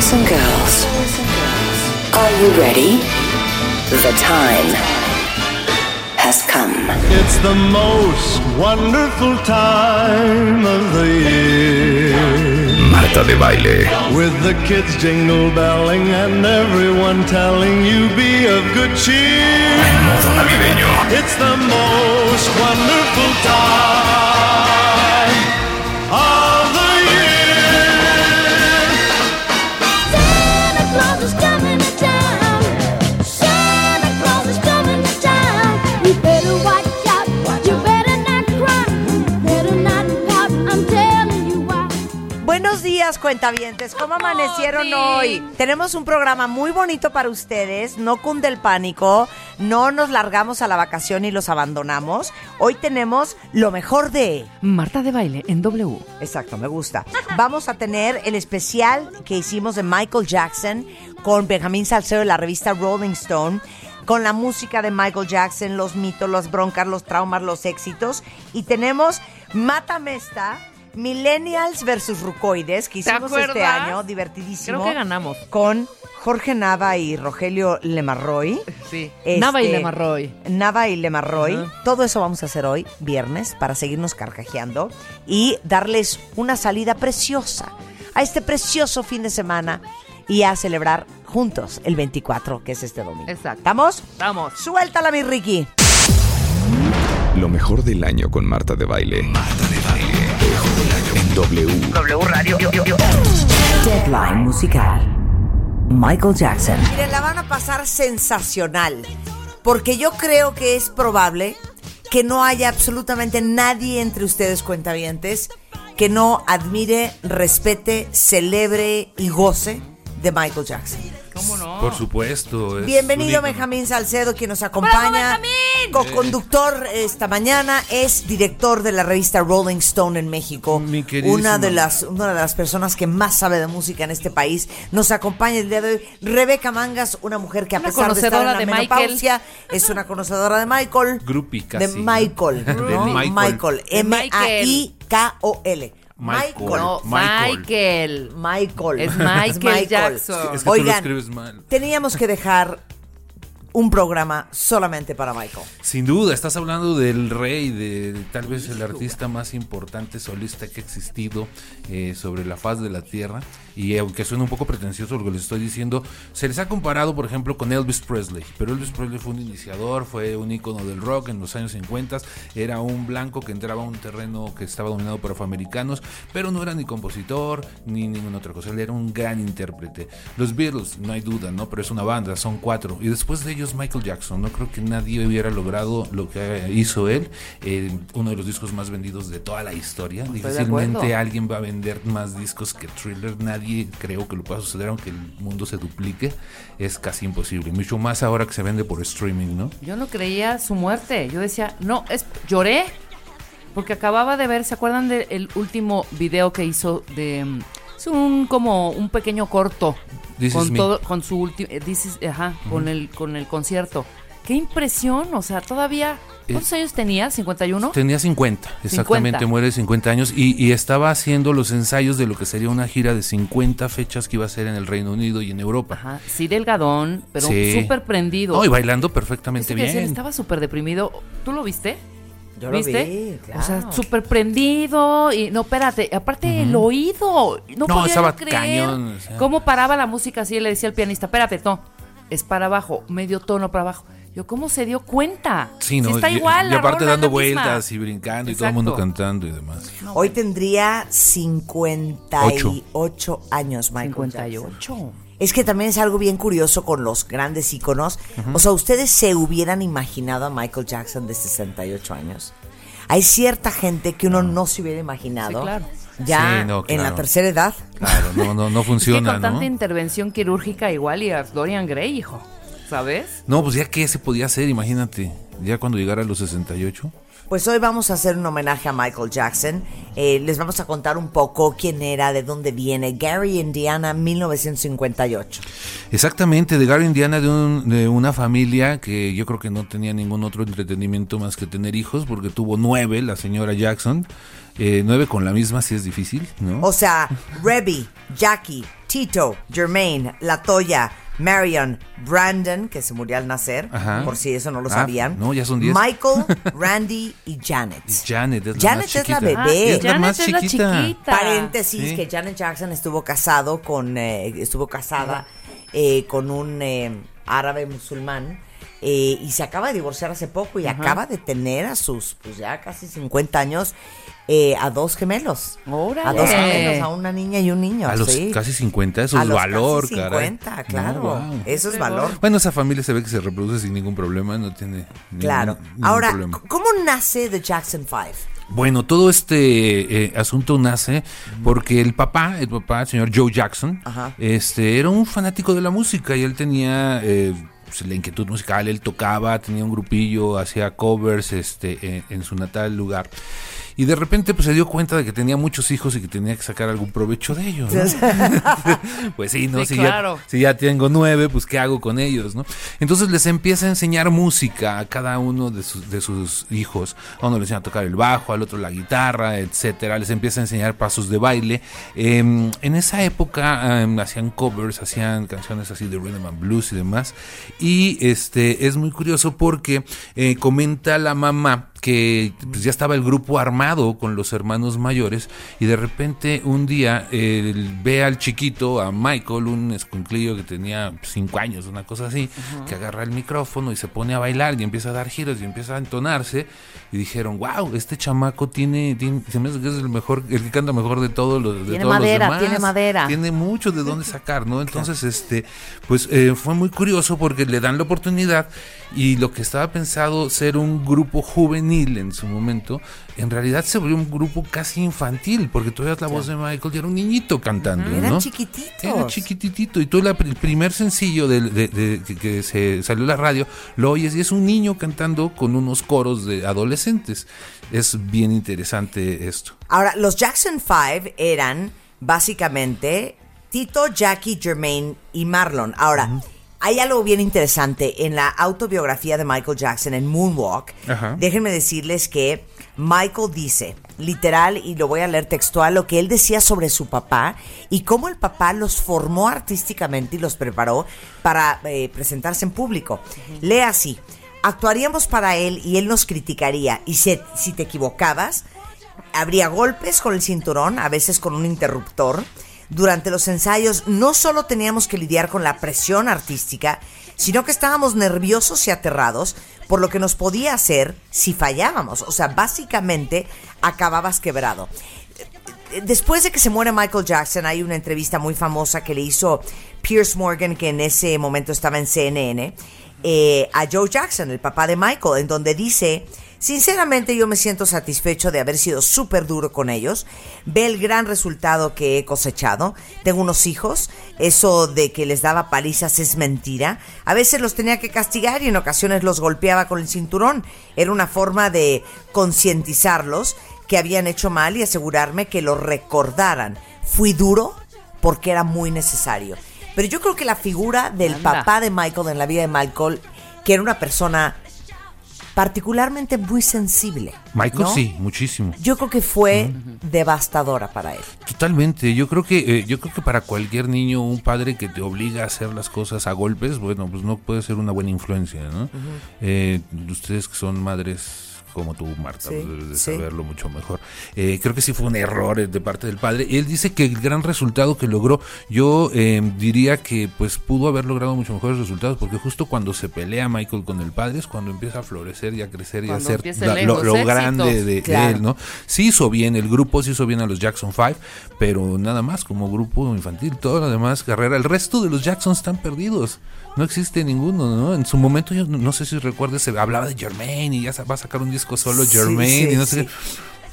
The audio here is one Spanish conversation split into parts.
Boys and girls, are you ready? The time has come. It's the most wonderful time of the year. Marta de baile. With the kids jingle belling and everyone telling you be of good cheer. Modo navideño. It's the most wonderful time Buenos días, cuentavientes. ¿Cómo amanecieron hoy? Tenemos un programa muy bonito para ustedes. No cunde el pánico. No nos largamos a la vacación y los abandonamos. Hoy tenemos lo mejor de... Marta de baile en W. Exacto, me gusta. Vamos a tener el especial que hicimos de Michael Jackson con Benjamín Salcedo de la revista Rolling Stone, con la música de Michael Jackson, los mitos, las broncas, los traumas, los éxitos. Y tenemos Mátame esta, Millennials versus Rucoides, que hicimos este año, divertidísimo. Creo que ganamos. Con Jorge Nava y Rogelio Lemarroy. Sí. Este, Nava y Lemarroy. Nava y Lemarroy. Todo eso vamos a hacer hoy, viernes, para seguirnos carcajeando y darles una salida preciosa a este precioso fin de semana y a celebrar juntos el 24, que es este domingo. Exacto. ¿Estamos? Vamos. Suéltala, mi Ricky. Lo mejor del año con Marta de baile. Marta de baile. En W. Deadline musical. Michael Jackson. Miren, la van a pasar sensacional. Porque yo creo que es probable que no haya absolutamente nadie entre ustedes cuentavientes que no admire, respete, celebre y goce de Michael Jackson. ¿Cómo no? Por supuesto. es Bienvenido. Benjamín Salcedo, quien nos acompaña. Co-conductor esta mañana, es director de la revista Rolling Stone en México. Mi. Una de las una de las personas que más sabe de música en este país. Nos acompaña el día de hoy Rebeca Mangas, una mujer que a Una pesar de estar en conocedora la de menopausia, es una conocedora de Michael. Groupie de. Michael. De ¿no? Michael. Michael. De M-A-I-K-O-L. Michael. No, Michael. Michael. Michael. Es Michael Jackson. Es que tú lo escribes mal. teníamos que dejar un programa solamente para Michael. Sin duda, estás hablando del rey, de, de tal vez el artista más importante solista que ha existido eh, sobre la faz de la tierra. Y aunque suene un poco pretencioso lo que les estoy diciendo, se les ha comparado, por ejemplo, con Elvis Presley. Pero Elvis Presley fue un iniciador, fue un ícono del rock en los años 50. Era un blanco que entraba a un terreno que estaba dominado por afroamericanos, pero no era ni compositor ni ninguna otra cosa. Él era un gran intérprete. Los Beatles, no hay duda, ¿no? Pero es una banda, son cuatro. Y después de ellos, Michael Jackson. No creo que nadie hubiera logrado lo que hizo él. eh, uno de los discos más vendidos de toda la historia. Difícilmente alguien va a vender más discos que Thriller. Nadie creo que lo pueda suceder, aunque el mundo se duplique. Es casi imposible. Mucho más ahora que se vende por streaming, ¿no? Yo no creía su muerte. Yo decía, no, es lloré. Porque acababa de ver, ¿se acuerdan del último video que hizo de mm, es un como un pequeño corto This is con me. todo con su último ajá, con el con el concierto. Qué impresión, o sea, todavía ¿Cuántos años tenía? ¿51? Tenía 50, exactamente, 50. muere de 50 años y, y estaba haciendo los ensayos de lo que sería una gira de 50 fechas que iba a ser en el Reino Unido y en Europa. Ajá, sí delgadón, pero Sí. súper prendido. No, y bailando perfectamente bien. estaba súper deprimido. ¿Tú lo viste? Yo lo ¿Viste? vi, O sea, claro. súper prendido y no, espérate, aparte el oído, no, No, podía creer cañón, o sea. cómo paraba la música así, le decía al pianista, espérate, no, es para abajo, medio tono para abajo. Yo, ¿cómo se dio cuenta? Sí, no, Si está y, igual, y la aparte dando la misma. vueltas y brincando y todo el mundo Exacto. cantando y demás. Hoy tendría 58 años Michael Jackson. 58. Es que también es algo bien curioso con los grandes íconos. O sea, ¿ustedes se hubieran imaginado a Michael Jackson de 68 años? Hay cierta gente que uno no se hubiera imaginado. Sí, claro. Ya Sí, no, en la tercera edad. Claro, no, no, no Es que funciona, con ¿no? tanta intervención quirúrgica igual y a Dorian Gray, hijo, ¿sabes? No, pues ya que se podía hacer, imagínate, ya cuando llegara a los 68. Pues hoy vamos a hacer un homenaje a Michael Jackson. Eh, les vamos a contar un poco quién era, de dónde viene. Gary, Indiana, 1958. Exactamente, de Gary Indiana, de, un- de una familia que yo creo que no tenía ningún otro entretenimiento más que tener hijos, porque tuvo nueve, la señora Jackson. Eh, nueve con la misma, sí es difícil, ¿no? O sea, Rebby, Jackie, Tito, Jermaine, Latoya, Marion, Brandon, que se murió al nacer, Ajá. por si eso no lo Ah, sabían. no, ya son diez. Michael, Randy y Janet. Y Janet es la Janet más es la chiquita. bebé. Es la Janet más es la chiquita. chiquita. Paréntesis, Sí. que Janet Jackson estuvo casado con, eh, estuvo casada eh, con un eh, árabe musulmán eh, y se acaba de divorciar hace poco y acaba de tener a sus, pues ya casi 50 años, eh, a dos gemelos. Órale. A dos gemelos, a una niña y un niño. A los sí. casi 50, eso A es los valor, casi caray. 50, claro. No, wow. Eso es valor. Bueno, esa familia se ve que se reproduce sin ningún problema, no tiene ningún, Claro. ningún Ahora, problema. ¿cómo nace The Jackson Five? Bueno, todo este eh, asunto nace porque el papá, el papá, el señor Joe Jackson, Ajá. este, era un fanático de la música y él tenía eh, pues, la inquietud musical, él tocaba, tenía un grupillo, hacía covers este, en, en su natal lugar. Y de repente pues se dio cuenta de que tenía muchos hijos y que tenía que sacar algún provecho de ellos. ¿no? pues sí, ¿no? Sí, si, claro. ya, si ya tengo nueve, pues ¿qué hago con ellos? ¿no? Entonces les empieza a enseñar música a cada uno de sus, de sus hijos. A uno le enseña a tocar el bajo, al otro la guitarra, etcétera. Les empieza a enseñar pasos de baile. Eh, en esa época eh, hacían covers, hacían canciones así de rhythm and blues y demás. Y este es muy curioso porque eh, comenta la mamá que pues, ya estaba el grupo armado con los hermanos mayores y de repente un día él ve al chiquito, a Michael, un escuinclillo que tenía cinco años, una cosa así, que agarra el micrófono y se pone a bailar y empieza a dar giros y empieza a entonarse y dijeron, wow, este chamaco tiene, tiene- se me hace que es el mejor, el que canta mejor de todos los, de Tiene todos los madera, demás. tiene madera. Tiene mucho de dónde sacar, ¿no? Entonces, este, pues eh, fue muy curioso porque le dan la oportunidad y lo que estaba pensado ser un grupo juvenil en su momento, en realidad se volvió un grupo casi infantil, porque tú oías la voz de Michael y era un niñito cantando, Eran ¿no? chiquititos. Era chiquititito y tú la- el primer sencillo del- de, de- que, se salió en la radio lo oyes y es un niño cantando con unos coros de adolescentes. Es bien interesante esto. Ahora, los Jackson Five eran básicamente Tito, Jackie, Jermaine y Marlon. Ahora, hay algo bien interesante en la autobiografía de Michael Jackson en Moonwalk. Ajá. Déjenme decirles que Michael dice, literal, y lo voy a leer textual, lo que él decía sobre su papá y cómo el papá los formó artísticamente y los preparó para eh, presentarse en público. Lee así, actuaríamos para él y él nos criticaría y si, si te equivocabas, habría golpes con el cinturón, a veces con un interruptor. Durante los ensayos no solo teníamos que lidiar con la presión artística, sino que estábamos nerviosos y aterrados por lo que nos podía hacer si fallábamos. O sea, básicamente acababas quebrado. Después de que se muere Michael Jackson, hay una entrevista muy famosa que le hizo Pierce Morgan, que en ese momento estaba en CNN, eh, a Joe Jackson, el papá de Michael, en donde dice, sinceramente yo me siento satisfecho de haber sido súper duro con ellos, ve el gran resultado que he cosechado, tengo unos hijos, eso de que les daba palizas es mentira, a veces los tenía que castigar y en ocasiones los golpeaba con el cinturón, era una forma de concientizarlos que habían hecho mal y asegurarme que lo recordaran. Fui duro porque era muy necesario. Pero yo creo que la figura del Anda. papá de Michael en la vida de Michael, que era una persona particularmente muy sensible. Michael ¿no? sí, muchísimo. Yo creo que fue devastadora para él. Totalmente, yo creo que eh, yo creo que para cualquier niño un padre que te obliga a hacer las cosas a golpes, bueno, pues no puede ser una buena influencia, ¿no? Eh, ustedes que son madres como tú, Marta, Sí, debes de sí. saberlo mucho mejor. Eh, creo que sí fue un error eh, de parte del padre. Él dice que el gran resultado que logró, yo eh, diría que pues pudo haber logrado mucho mejores resultados, porque justo cuando se pelea Michael con el padre es cuando empieza a florecer y a crecer y a hacer la- el lo, grande de, él, ¿no? Sí hizo bien, el grupo sí hizo bien a los Jackson 5, pero nada más como grupo infantil, toda la demás carrera, el resto de los Jackson están perdidos. No existe ninguno, ¿no? En su momento yo no, no sé si recuerdes, se hablaba de Jermaine y ya va a sacar un disco solo Sí, Jermaine sí, y no sé sí. qué.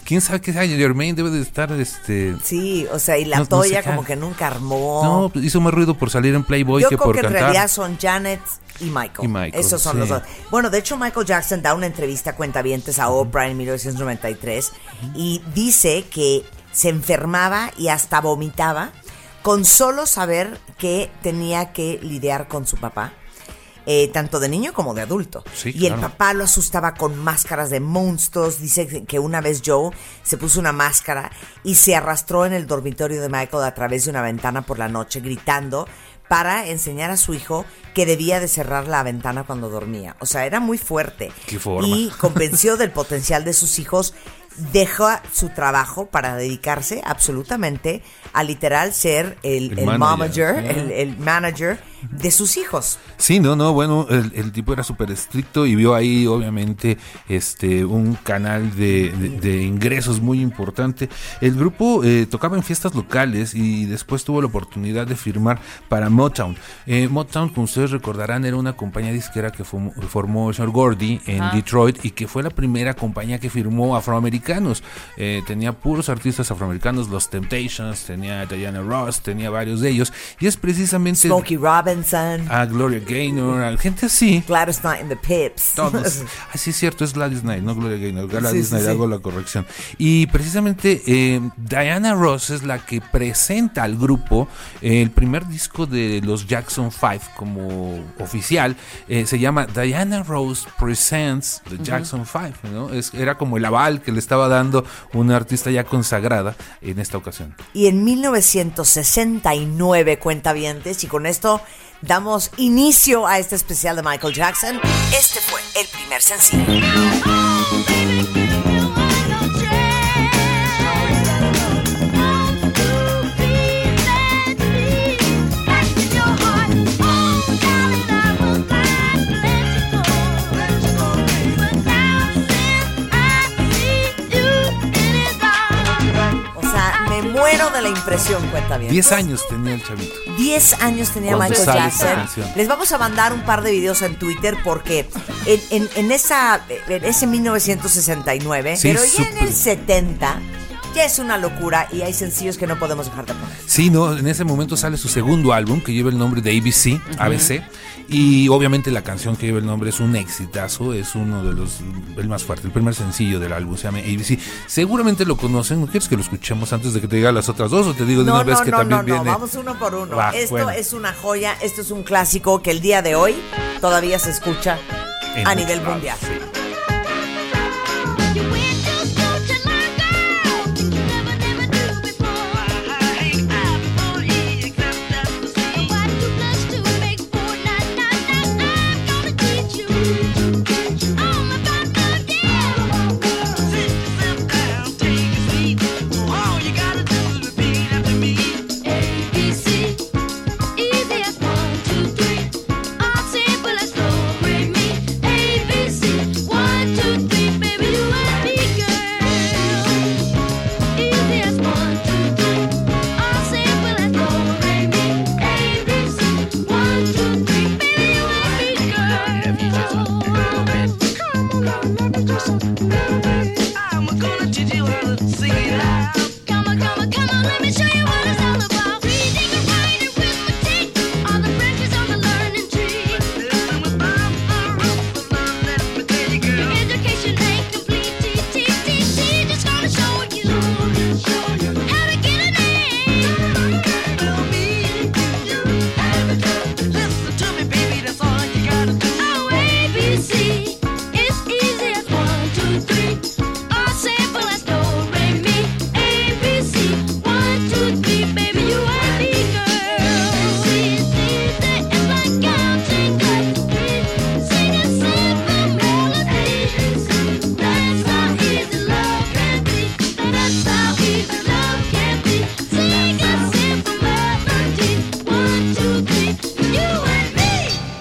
¿Quién sabe qué sea? Jermaine debe de estar este Sí, o sea, y la No- no Toya sé como qué. que nunca armó. no, pues, hizo más ruido por salir en Playboy Yo que creo por que en cantar. realidad son Janet y Michael. Y Michael, Esos son sí. los dos. Bueno, de hecho, Michael Jackson da una entrevista a cuentavientes a Oprah en 1993 y dice que se enfermaba y hasta vomitaba con solo saber que tenía que lidiar con su papá. eh, tanto de niño como de adulto. Sí, y el papá lo asustaba con máscaras de monstruos. Dice que una vez Joe se puso una máscara y se arrastró en el dormitorio de Michael a través de una ventana por la noche gritando para enseñar a su hijo que debía de cerrar la ventana cuando dormía. O sea, era muy fuerte. Qué forma. Y convenció del potencial de sus hijos, deja su trabajo para dedicarse absolutamente a literal ser el, El el manager. manager, el, el manager de sus hijos. Sí, no, no, bueno, el, el tipo era súper estricto y vio ahí obviamente este un canal de, de- de ingresos muy importante. El grupo eh, tocaba en fiestas locales y después tuvo la oportunidad de firmar para Motown. Eh, Motown, como ustedes recordarán, era una compañía disquera que formó, formó el señor Gordy en Ah. Detroit y que fue la primera compañía que firmó afroamericanos. Eh, tenía puros artistas afroamericanos, los Temptations, tenía Diana Ross, tenía varios de ellos y es precisamente... Smokey Robinson, a Gloria Gaynor, a gente así. Gladys Knight and the Pips. Todos. Ah, sí, es cierto, es Gladys Knight, no Gloria Gaynor. Gladys Sí, Knight, sí. hago la corrección. Y precisamente eh, Diana Ross es la que presenta al grupo eh, el primer disco de los Jackson 5 como oficial. eh, se llama Diana Ross Presents the Jackson 5. ¿no? Es, era como el aval que le estaba dando una artista ya consagrada en esta ocasión. Y en 1969, cuentavientes, y con esto damos inicio a este especial de Michael Jackson. Este fue el primer sencillo. Me muero de la impresión, cuentavientes. 10 años tenía el chavito. 10 años tenía Michael Jackson. Les vamos a mandar un par de videos en Twitter porque en, en- en esa, en ese 1969, Sí, pero ya en el 70, ya es una locura y hay sencillos que no podemos dejar de poner. Sí, no, en ese momento sale su segundo álbum que lleva el nombre de ABC, ABC, y obviamente la canción que lleva el nombre es un exitazo, es uno de los, el más fuerte, el primer sencillo del álbum se llama ABC. Seguramente lo conocen, ¿no quieres que lo escuchemos antes de que te digan las otras dos o te digo de No, una vez no, que no, también no, viene? no, vamos uno por uno. Esto bueno. es una joya, esto es un clásico que el día de hoy todavía se escucha En a nivel mundial. sí.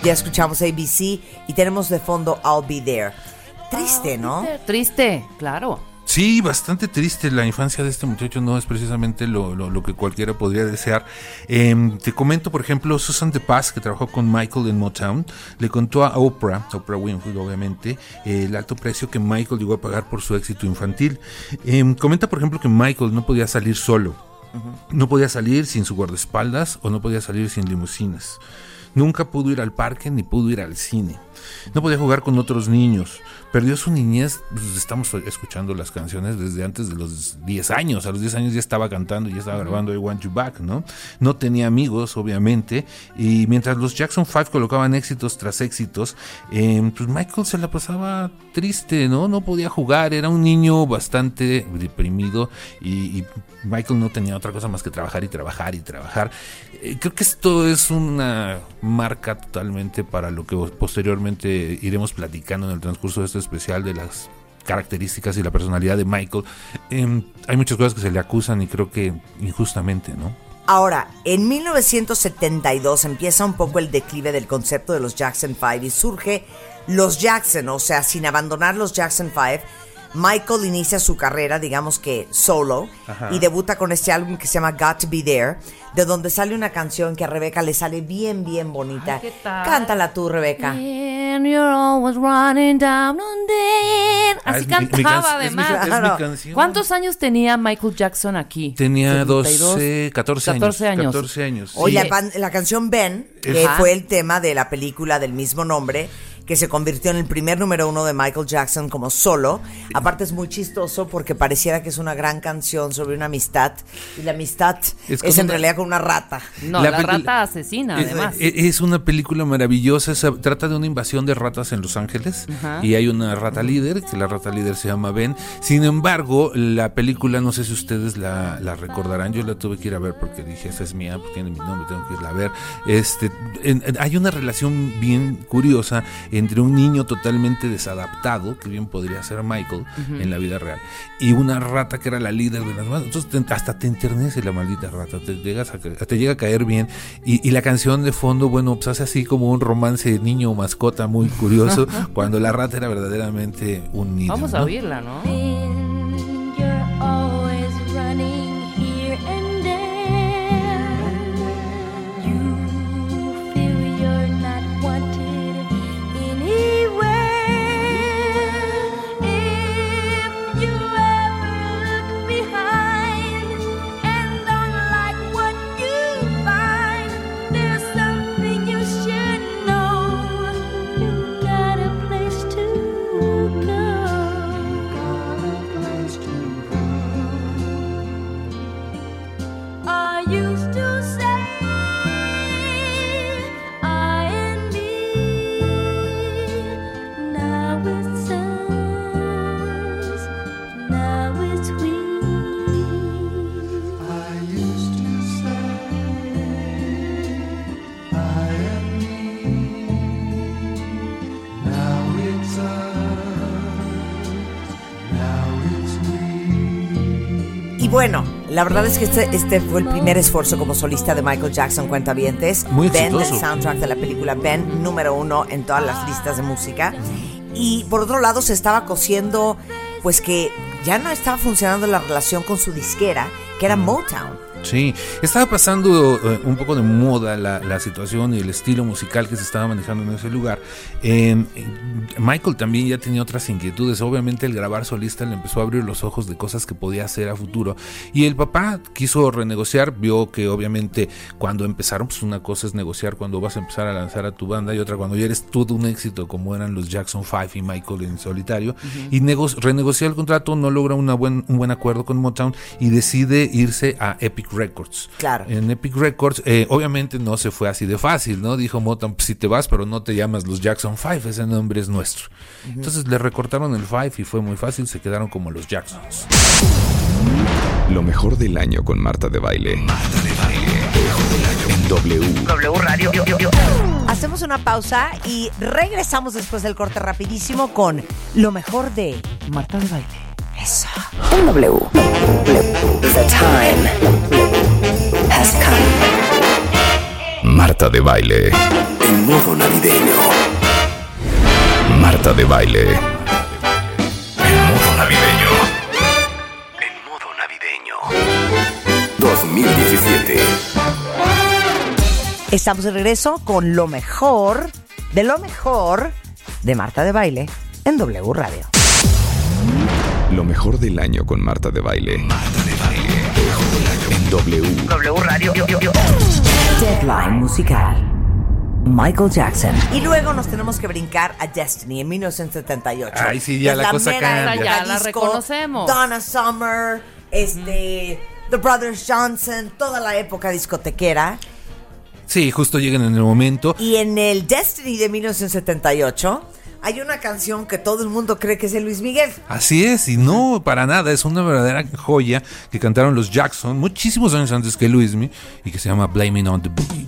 Ya escuchamos ABC y tenemos de fondo I'll Be There. Triste, ¿no? Triste, claro. Sí, bastante triste. La infancia de este muchacho no es precisamente lo, lo- lo que cualquiera podría desear. Em, te comento, por ejemplo, Susan de Paz, que trabajó con Michael en Motown, le contó a Oprah, Oprah Winfrey, obviamente, eh, el alto precio que Michael llegó a pagar por su éxito infantil. Em, comenta, por ejemplo, que Michael no podía salir solo. No podía salir sin su guardaespaldas o no podía salir sin limusinas. Nunca pudo ir al parque ni pudo ir al cine. No podía jugar con otros niños. Perdió su niñez. pues, estamos escuchando las canciones desde antes de los 10 años. A los 10 años ya estaba cantando, ya estaba grabando I Want You Back, ¿no? No tenía amigos, obviamente. Y mientras los Jackson 5 colocaban éxitos tras éxitos, eh, pues Michael se la pasaba triste, ¿no? No podía jugar. Era un niño bastante deprimido y, y Michael no tenía otra cosa más que trabajar y trabajar y trabajar. Eh, creo que esto es una marca totalmente para lo que posteriormente iremos platicando en el transcurso de este especial de las características y la personalidad de Michael. Eh, hay muchas cosas que se le acusan y creo que injustamente, ¿no? Ahora, en 1972 empieza un poco el declive del concepto de los Jackson 5 y surge los Jackson, o sea, sin abandonar los Jackson 5. Michael inicia su carrera, digamos que solo, y debuta con este álbum que se llama Got to Be There, de donde sale una canción que a Rebeca le sale bien, bien bonita. Ay, ¿qué tal? Cántala tú, Rebeca. And you're always running down on them. Ah, Así es mi- mi cantaba can- es mi- además. Claro. canción. ¿Cuántos años tenía Michael Jackson aquí? Tenía 72, 12, 14 años. 14 años. 14 años. Sí. la, la canción Ben, que Ajá. fue el tema de la película del mismo nombre, que se convirtió en el primer número uno de Michael Jackson como solo. Aparte es muy chistoso porque pareciera que es una gran canción sobre una amistad y la amistad es, en una- realidad con una rata. No, La rata asesina, Es- además. Es, es una película maravillosa. esa- trata de una invasión de ratas en Los Ángeles. Y hay una rata líder, que la rata líder se llama Ben. Sin embargo, la película, no sé si ustedes la, la recordarán. Yo la tuve que ir a ver porque dije, esa es mía, porque tiene mi nombre, tengo que irla a ver. Este, en- en- hay una relación bien curiosa entre un niño totalmente desadaptado, que bien podría ser Michael en la vida real, y una rata que era la líder de las demás. Entonces te- hasta te enternece la maldita rata, te, llegas a te llega a caer bien. Y, y la canción de fondo, bueno, pues hace así como un romance niño o mascota muy curioso, cuando la rata era verdaderamente un niño. Vamos a oírla, ¿no? Bueno, la verdad es que este, este fue el primer esfuerzo como solista de Michael Jackson, cuentavientes. Muy Ben, del soundtrack de la película Ben, número uno en todas las listas de música. Y por otro lado se estaba cosiendo, pues que ya no estaba funcionando la relación con su disquera, que era Motown. Sí, estaba pasando eh, un poco de moda la, la situación y el estilo musical que se estaba manejando en ese lugar. Eh, Michael también ya tenía otras inquietudes. Obviamente el grabar solista le empezó a abrir los ojos de cosas que podía hacer a futuro. Y el papá quiso renegociar, vio que obviamente cuando empezaron, pues una cosa es negociar cuando vas a empezar a lanzar a tu banda y otra cuando ya eres todo un éxito como eran los Jackson 5 y Michael en solitario. Y nego- renegocia el contrato, no logra una buen, un buen acuerdo con Motown y decide irse a Epic Records. Claro. En Epic Records, eh, obviamente no se fue así de fácil, ¿no? Dijo Motown, pues si te vas, pero no te llamas los Jackson 5, ese nombre es nuestro. Entonces le recortaron el 5 y fue muy fácil, se quedaron como los Jacksons. Lo mejor del año con Marta de Baile. Marta de Baile. En W. Hacemos una pausa y regresamos después del corte rapidísimo con lo mejor de Marta de baile. eso. En W. The time has come. Marta de Baile. En modo navideño. Marta de Baile. En modo navideño. En modo navideño. 2017. Estamos de regreso con lo mejor de lo mejor de Marta de Baile en W Radio. Lo mejor del año con Marta de Baile. Marta de Baile. En W. Deadline musical. Michael Jackson. Y luego nos tenemos que brincar a Destiny en 1978. Ay, sí, ya Es la cosa cambia. Ya la disco, reconocemos. Donna Summer, este, The Brothers Johnson, toda la época discotequera. Sí, justo llegan en el momento. Y en el Destiny de 1978 hay una canción que todo el mundo cree que es de Luis Miguel. Así es, y no para nada, es una verdadera joya que cantaron los Jackson muchísimos años antes que Luismi y que se llama Blaming on the Boogie.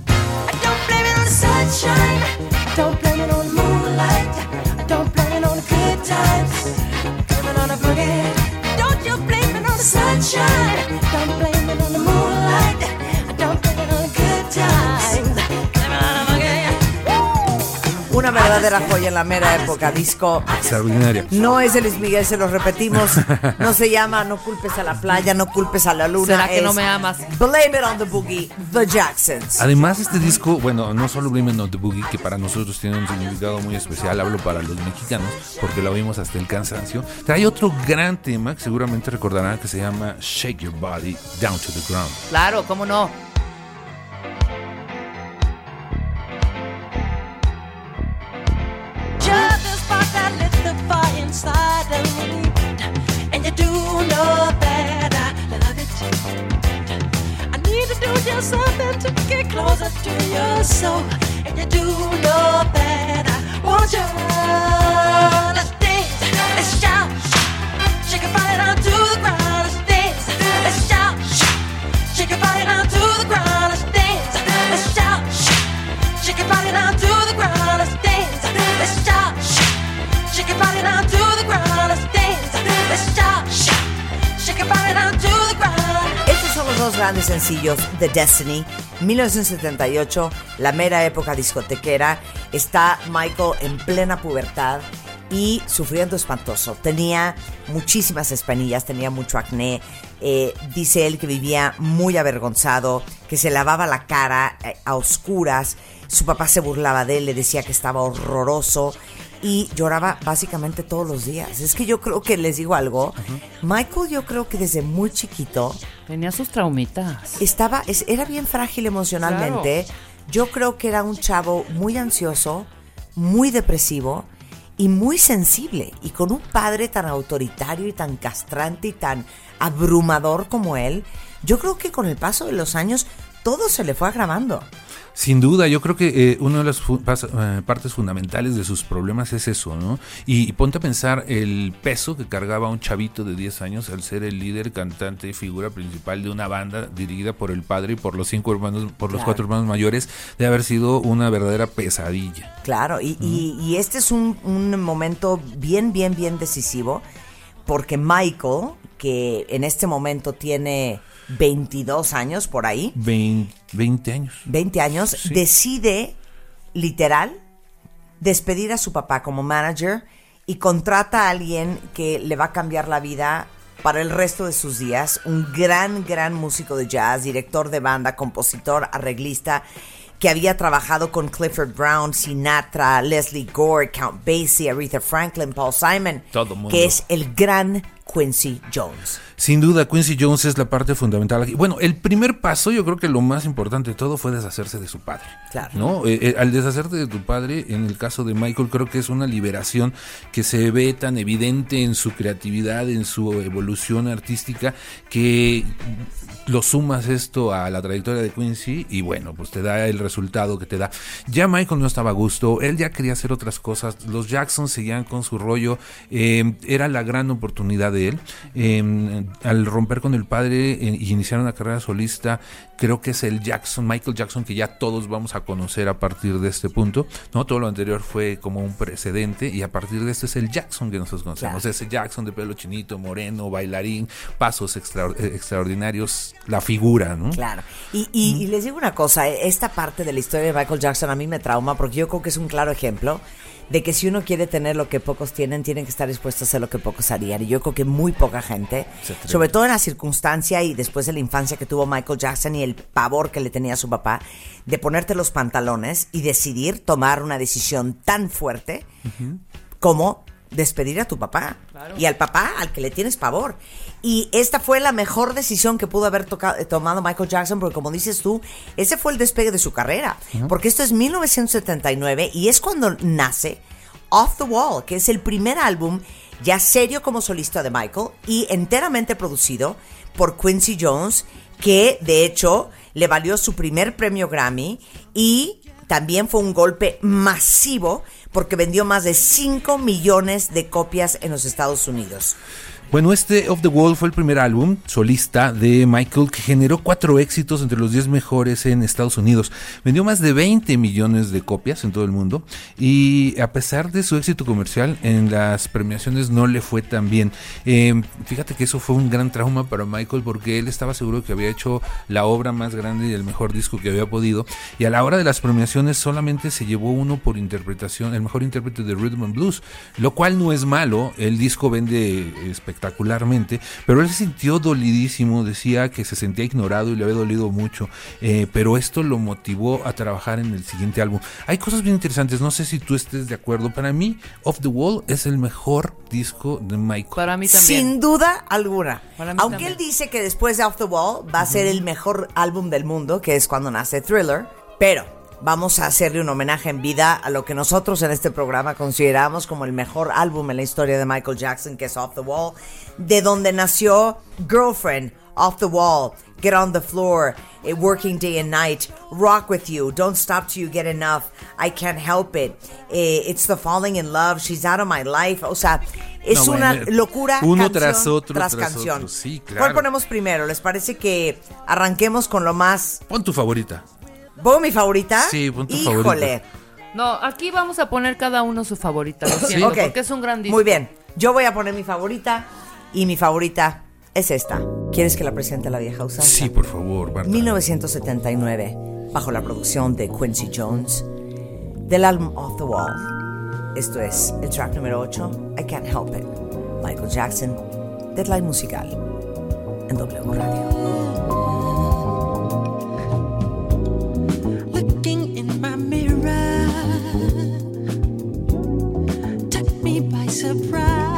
Una verdadera joya en la mera época disco. Extraordinaria. No es de Luis Miguel, se los repetimos. No se llama No culpes a la playa, no culpes a la luna. ¿Será que es no me amas? Blame it on the boogie, The Jacksons. Además, este disco, bueno, no solo Blaming on the Boogie, que para nosotros tiene un significado muy especial, hablo para los mexicanos, porque lo oímos hasta el cansancio. Trae otro gran tema que seguramente recordarán que se llama Shake Your Body Down to the Ground. Claro, ¿cómo no? And you do know that I love it. I need to do just something to get closer to your soul. And you do know that I want you. Let's dance, let's shout. Shake your body down to the ground. Let's dance, let's shout. Shake your body down to the ground. Let's dance, let's shout. Shake your body down to the ground. Let's dance. Let's shout. Shake your body down to Estos son los dos grandes sencillos de Destiny. 1978, la mera época discotequera. Está Michael en plena pubertad y sufriendo espantoso. Tenía muchísimas espinillas, tenía mucho acné. Eh, dice él que vivía muy avergonzado, que se lavaba la cara eh, a oscuras. Su papá se burlaba de él, le decía que estaba horroroso y lloraba básicamente todos los días. Es que yo creo que les digo algo. Michael, yo creo que desde muy chiquito Tenía sus traumitas. estaba, es- era bien frágil emocionalmente. Yo creo que era un chavo muy ansioso, muy depresivo y muy sensible. Y con un padre tan autoritario y tan castrante y tan abrumador como él, yo creo que con el paso de los años todo se le fue agravando. Sin duda, yo creo que eh, una de las fu- eh, partes fundamentales de sus problemas es eso, ¿no? Y, y ponte a pensar el peso que cargaba un chavito de 10 años al ser el líder, cantante y figura principal de una banda dirigida por el padre y por los cinco hermanos, por los cuatro hermanos mayores, de haber sido una verdadera pesadilla. Claro, y, y- y este es un, un momento bien, bien, bien decisivo, porque Michael, que en este momento tiene 22 años por ahí, Vein- 20 años. 20 años, Sí. decide literal despedir a su papá como manager y contrata a alguien que le va a cambiar la vida para el resto de sus días, un gran, gran músico de jazz, director de banda, compositor, arreglista, que había trabajado con Clifford Brown, Sinatra, Leslie Gore, Count Basie, Aretha Franklin, Paul Simon, Todo mundo. que es el gran Quincy Jones. Sin duda, Quincy Jones es la parte fundamental aquí. Bueno, el primer paso, yo creo que lo más importante de todo fue deshacerse de su padre. Claro. ¿no? Eh, eh, al deshacerte de tu padre, en el caso de Michael, creo que es una liberación que se ve tan evidente en su creatividad, en su evolución artística, que lo sumas esto a la trayectoria de Quincy y bueno, pues te da el resultado que te da. Ya Michael no estaba a gusto, él ya quería hacer otras cosas, los Jackson seguían con su rollo, eh, era la gran oportunidad de él. Eh, al romper con el padre eh, y iniciar una carrera solista, creo que es el Jackson, Michael Jackson, que ya todos vamos a conocer a partir de este punto. No, todo lo anterior fue como un precedente y a partir de este es el Jackson que nosotros conocemos. Claro. Ese Jackson de pelo chinito, moreno, bailarín, pasos extra- eh, extraordinarios, la figura, ¿no? Claro. Y, y- y les digo una cosa, eh, esta parte de la historia de Michael Jackson a mí me trauma porque yo creo que es un claro ejemplo de que si uno quiere tener lo que pocos tienen, tienen que estar dispuestos a hacer lo que pocos harían. Y yo creo que muy poca gente, sobre todo en la circunstancia y después de la infancia que tuvo Michael Jackson y el pavor que le tenía a su papá, de ponerte los pantalones y decidir tomar una decisión tan fuerte como despedir a tu papá y al papá al que le tienes pavor. Y esta fue la mejor decisión que pudo haber eh, tomado Michael Jackson, porque como dices tú, ese fue el despegue de su carrera. Porque esto es 1979 y es cuando nace Off the Wall, que es el primer álbum ya serio como solista de Michael y enteramente producido por Quincy Jones, que de hecho le valió su primer premio Grammy y también fue un golpe masivo porque vendió más de 5 millones de copias en los Estados Unidos. Bueno, este Off the Wall fue el primer álbum solista de Michael que generó cuatro éxitos entre los 10 mejores en Estados Unidos. Vendió más de 20 millones de copias en todo el mundo y a pesar de su éxito comercial en las premiaciones no le fue tan bien. Eh, fíjate que eso fue un gran trauma para Michael porque él estaba seguro que había hecho la obra más grande y el mejor disco que había podido y a la hora de las premiaciones solamente se llevó uno por interpretación, el mejor intérprete de Rhythm and Blues, lo cual no es malo, el disco vende espectacularmente, pero él se sintió dolidísimo, decía que se sentía ignorado y le había dolido mucho, eh, pero esto lo motivó a trabajar en el siguiente álbum. Hay cosas bien interesantes, no sé si tú estés de acuerdo, para mí Off the Wall es el mejor disco de Michael. Para mí también. Sin duda alguna. Para mí Aunque también. él dice que después de Off the Wall va a ser el mejor álbum del mundo, que es cuando nace Thriller, pero vamos a hacerle un homenaje en vida a lo que nosotros en este programa consideramos como el mejor álbum en la historia de Michael Jackson, que es Off the Wall, de donde nació Girlfriend, Off the Wall, Get on the Floor, eh, Working Day and Night, Rock with You, Don't Stop Till You Get Enough, I Can't Help It, eh, It's the Falling in Love, She's Out of My Life, o sea, es No, una bueno, locura. uno canción tras otro, tras tras canción. otro, sí, claro. ¿Cuál ponemos primero? ¿Les parece que arranquemos con lo más... Pon tu favorita. ¿Pongo mi favorita? Sí, pon tu Híjole. favorita. No, aquí vamos a poner cada uno su favorita, lo siento, Ok. porque es un gran disco. Muy bien. Yo voy a poner mi favorita y mi favorita es esta. ¿Quieres que la presente la vieja usanza? Sí, por favor, Marta. 1979, bajo la producción de Quincy Jones, del álbum Off the Wall. Esto es el track número 8, I Can't Help It. Michael Jackson, Deadline Musical, en W Radio. Surprise.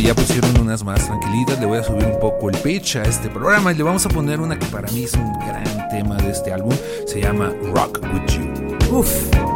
Y ya pusieron unas más tranquilitas. Le voy a subir un poco el pitch a este programa y le vamos a poner una que para mí es un gran tema de este álbum. Se llama Rock With You. Uf.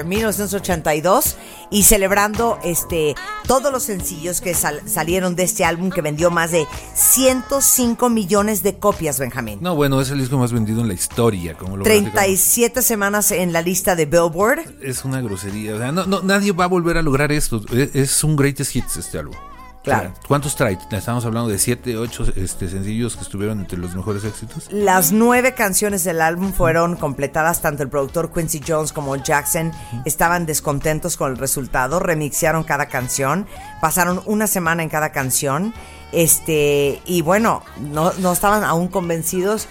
En Thriller 1982 y celebrando este todos los sencillos que sal- salieron de este álbum que vendió más de 105 millones de copias, Benjamín. No, bueno, es el disco más vendido en la historia. Como lo platicamos. 37 semanas en la lista de Billboard. Es una grosería. O sea, no, no, nadie va a volver a lograr esto. Es, es un greatest hits este álbum. Claro. ¿Cuántos trae? Estamos hablando de 7, 8 este, sencillos que estuvieron entre los mejores éxitos. Las nueve canciones del álbum fueron completadas, tanto el productor Quincy Jones como Jackson estaban descontentos con el resultado, remixearon cada canción, pasaron una semana en cada canción, este, y bueno, no, no estaban aún convencidos,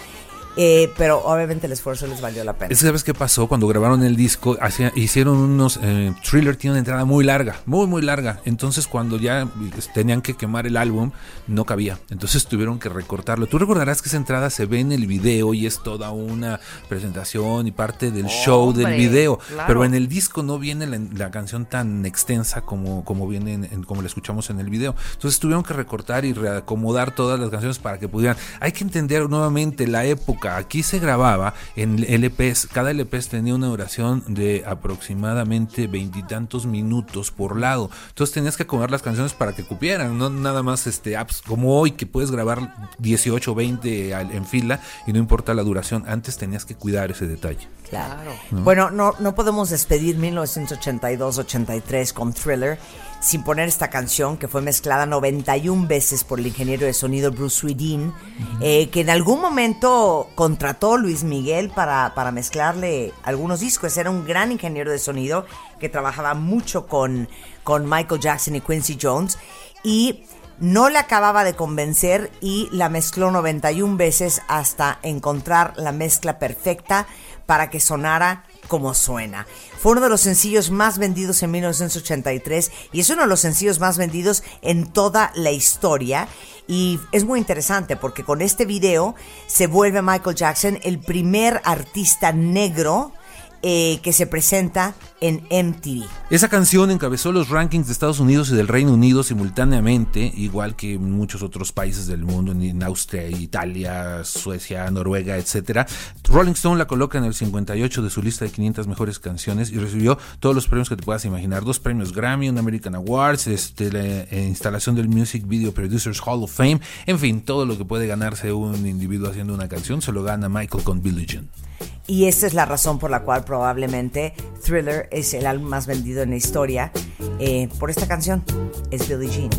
eh, pero obviamente el esfuerzo les valió la pena. Es que, ¿Sabes qué pasó? Cuando grabaron el disco, hicieron unos. eh, Thriller tiene una entrada muy larga, muy, muy larga. Entonces, cuando ya pues, tenían que quemar el álbum, no cabía. Entonces, tuvieron que recortarlo. Tú recordarás que esa entrada se ve en el video y es toda una presentación y parte del show del video. claro. Pero en el disco no viene la, la canción tan extensa como, como viene en- en- como la escuchamos en el video. Entonces tuvieron que recortar y reacomodar todas las canciones para que pudieran. Hay que entender nuevamente la época. Aquí se grababa en LPs. Cada LP tenía una duración de aproximadamente veintitantos minutos por lado. Entonces tenías que acomodar las canciones para que cupieran. No nada más este apps como hoy que puedes grabar 18 o 20 al- en fila y no importa la duración. Antes tenías que cuidar ese detalle. Claro. Bueno, no, no podemos despedir 1982-83 con Thriller sin poner esta canción que fue mezclada 91 veces por el ingeniero de sonido Bruce Swedin, eh, que en algún momento contrató Luis Miguel para, para mezclarle algunos discos. Era un gran ingeniero de sonido que trabajaba mucho con, con Michael Jackson y Quincy Jones y no le acababa de convencer y la mezcló 91 veces hasta encontrar la mezcla perfecta para que sonara como suena. Fue uno de los sencillos más vendidos en 1983 y es uno de los sencillos más vendidos en toda la historia. Y es muy interesante porque con este video se vuelve Michael Jackson el primer artista negro eh, que se presenta en MTV. Esa canción encabezó los rankings de Estados Unidos y del Reino Unido simultáneamente, igual que en muchos otros países del mundo, en, Austria, Italia, Suecia, Noruega, etcétera. Rolling Stone la coloca en el 58 de su lista de 500 mejores canciones y recibió todos los premios que te puedas imaginar, dos premios Grammy, un American Awards, este, la eh, instalación del Music Video Producers Hall of Fame, en fin, todo lo que puede ganarse un individuo haciendo una canción se lo gana Michael con. Y esa es la razón por la cual probablemente Thriller es el álbum más vendido en la historia eh, por esta canción. Es Billie Jean.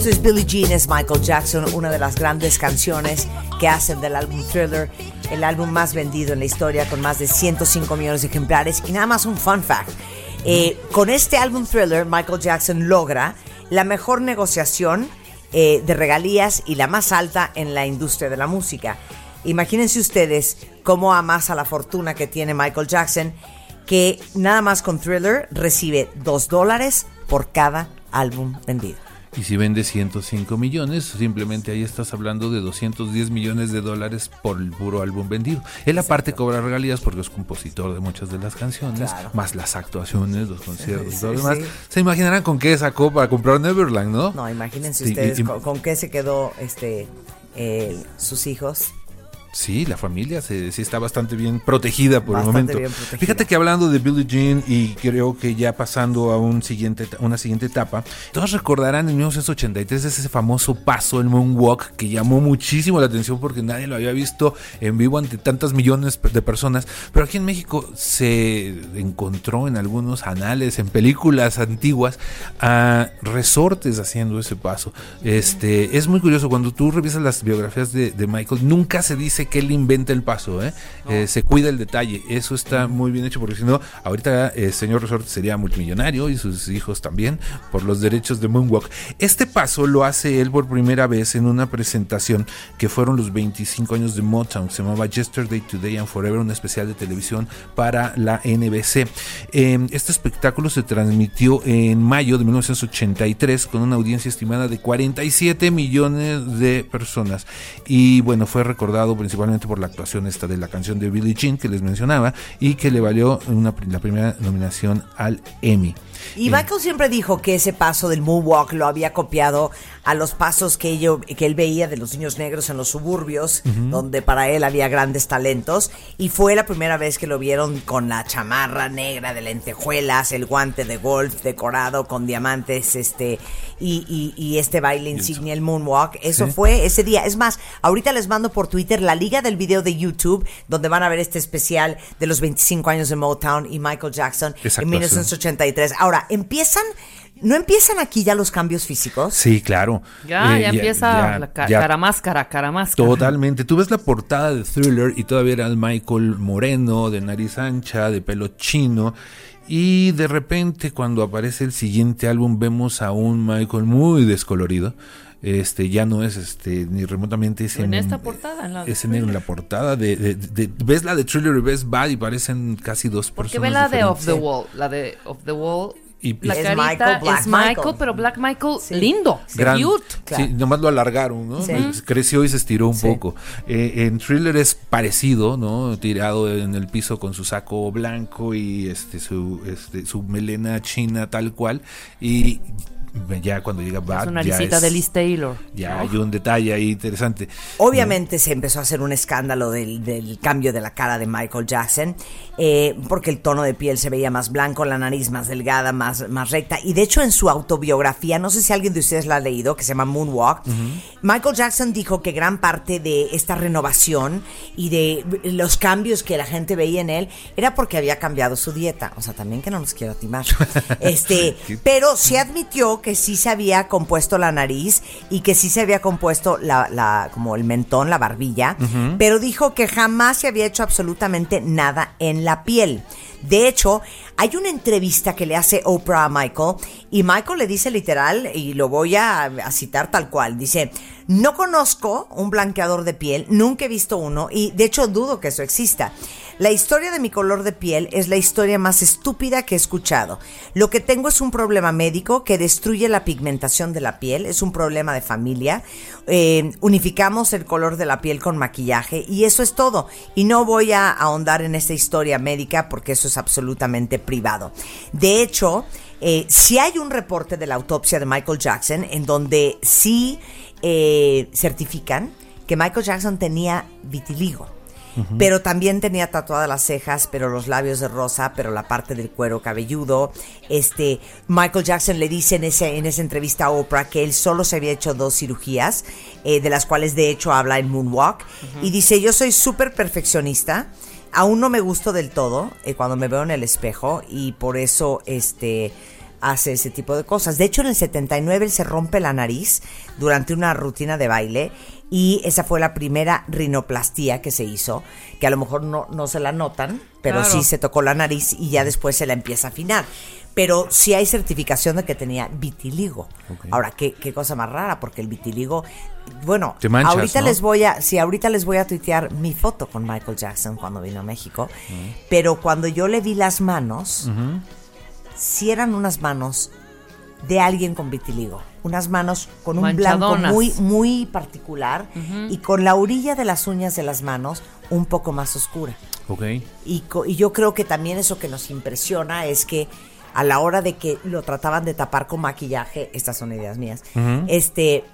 Esto es Billie Jean, es Michael Jackson, una de las grandes canciones que hacen del álbum Thriller, el álbum más vendido en la historia con más de 105 millones de ejemplares. Y nada más un fun fact. Eh, con este álbum Thriller, Michael Jackson logra la mejor negociación eh, de regalías y la más alta en la industria de la música. Imagínense ustedes cómo amasa la fortuna que tiene Michael Jackson, que nada más con Thriller recibe 2 dólares por cada álbum vendido. Y si vende 105 millones, simplemente ahí estás hablando de 210 millones de dólares por el puro álbum vendido. Él aparte cobra regalías porque es compositor de muchas de las canciones, Claro. más las actuaciones, los conciertos, Sí, todo lo demás. sí. Se imaginarán con qué sacó para comprar Neverland, ¿no? No, imagínense Sí, ustedes y- y- con, con qué se quedó este eh, sus hijos. Sí, la familia se, sí está bastante bien protegida por Bastante el momento. Fíjate que hablando de Billie Jean y creo que ya pasando a un siguiente, una siguiente etapa, todos recordarán en 1983 ese famoso paso, el moonwalk, que llamó muchísimo la atención porque nadie lo había visto en vivo ante tantas millones de personas. Pero aquí en México se encontró en algunos anales, en películas antiguas, a resortes haciendo ese paso. Este es muy curioso cuando tú revisas las biografías de, de Michael, nunca se dice parece que él inventa el paso, ¿eh? Eh, se cuida el detalle. Eso está muy bien hecho porque si no, ahorita eh, el señor Resort sería multimillonario y sus hijos también por los derechos de Moonwalk. Este paso lo hace él por primera vez en una presentación que fueron los 25 años de Motown. Se llamaba Yesterday, Today and Forever, un especial de televisión para la NBC. Eh, este espectáculo se transmitió en mayo de 1983 con una audiencia estimada de 47 millones de personas. Y bueno, fue recordado principalmente por la actuación esta de la canción de Billie Jean que les mencionaba y que le valió una, la primera nominación al Emmy. Y Eh, Michael siempre dijo que ese paso del moonwalk lo había copiado a los pasos que, ello- que él veía de los niños negros en los suburbios, donde para él había grandes talentos. Y fue la primera vez que lo vieron con la chamarra negra de lentejuelas, el guante de golf decorado con diamantes, este, y, y- y este baile insignia, el moonwalk. Eso Sí. fue ese día. Es más, ahorita les mando por Twitter la liga del video de YouTube, donde van a ver este especial de los 25 años de Motown y Michael Jackson en actuación. 1983. Ahora, empiezan, ¿no empiezan aquí ya los cambios físicos? Sí, claro. Ya, Eh, ya empieza ya- la ca- ya cara máscara, cara máscara. Totalmente. Tú ves la portada de Thriller y todavía era el Michael moreno, de nariz ancha, de pelo chino. Y de repente, cuando aparece el siguiente álbum, vemos a un Michael muy descolorido. Este ya no es este ni remotamente ese En esta portada, en la ese negro en la portada de, de- de- ves la de Thriller y ves Bad y parecen casi dos Porque personas ve la de Off the Wall. La de Off the Wall. Y- la Es carita Michael, Black es Michael, Michael. pero Black Michael lindo, Gran- cute. Claro. Sí, nomás lo alargaron, ¿no? Sí. Pues Creció y se estiró un Sí. poco. Eh, en Thriller es parecido, ¿no? Tirado en el piso con su saco blanco y este su este su melena china tal cual y ya cuando llega Bad Su ya naricita es- de Liz Taylor. ya ¿no? hay un detalle ahí interesante. Obviamente se empezó a hacer un escándalo del, del cambio de la cara de Michael Jackson, eh, porque el tono de piel se veía más blanco, la nariz más delgada, más, más recta. Y de hecho en su autobiografía, no sé si alguien de ustedes la ha leído, que se llama Moonwalk, Michael Jackson dijo que gran parte de esta renovación y de los cambios que la gente veía en él era porque había cambiado su dieta. O sea, también que no nos quiero timar. este, pero sí admitió que sí se había compuesto la nariz y que sí se había compuesto la, la- como el mentón, la barbilla, pero dijo que jamás se había hecho absolutamente nada en la piel. De hecho, hay una entrevista que le hace Oprah a Michael y Michael le dice literal, y lo voy a, a citar tal cual, dice, no conozco un blanqueador de piel, nunca he visto uno y de hecho dudo que eso exista. La historia de mi color de piel es la historia más estúpida que he escuchado. Lo que tengo es un problema médico que destruye la pigmentación de la piel, es un problema de familia. Eh, unificamos el color de la piel con maquillaje y eso es todo. Y no voy a ahondar en esta historia médica porque eso es absolutamente privado. De hecho, eh, si hay un reporte de la autopsia de Michael Jackson en donde sí eh, certifican que Michael Jackson tenía vitiligo. Pero también tenía tatuadas las cejas, pero los labios de rosa, pero la parte del cuero cabelludo. Este, Michael Jackson le dice en, ese, en esa entrevista a Oprah que él solo se había hecho dos cirugías, eh, de las cuales de hecho habla en Moonwalk. Y dice, yo soy súper perfeccionista, aún no me gusto del todo eh, cuando me veo en el espejo y por eso este hace ese tipo de cosas. De hecho, en el 79 él se rompe la nariz durante una rutina de baile y esa fue la primera rinoplastía que se hizo, que a lo mejor no, no se la notan, pero Claro. sí se tocó la nariz y ya después se la empieza a afinar. Pero sí hay certificación de que tenía vitiligo. Ahora, ¿qué, qué cosa más rara, porque el vitiligo, bueno, Te manchas, ahorita ¿no? les voy a, sí, ahorita les voy a tuitear mi foto con Michael Jackson cuando vino a México, pero cuando yo le vi las manos, si eran unas manos de alguien con vitiligo. Unas manos con un blanco muy, muy particular y con la orilla de las uñas de las manos un poco más oscura. Ok. Y, yo creo que también eso que nos impresiona es que a la hora de que lo trataban de tapar con maquillaje, estas son ideas mías, este,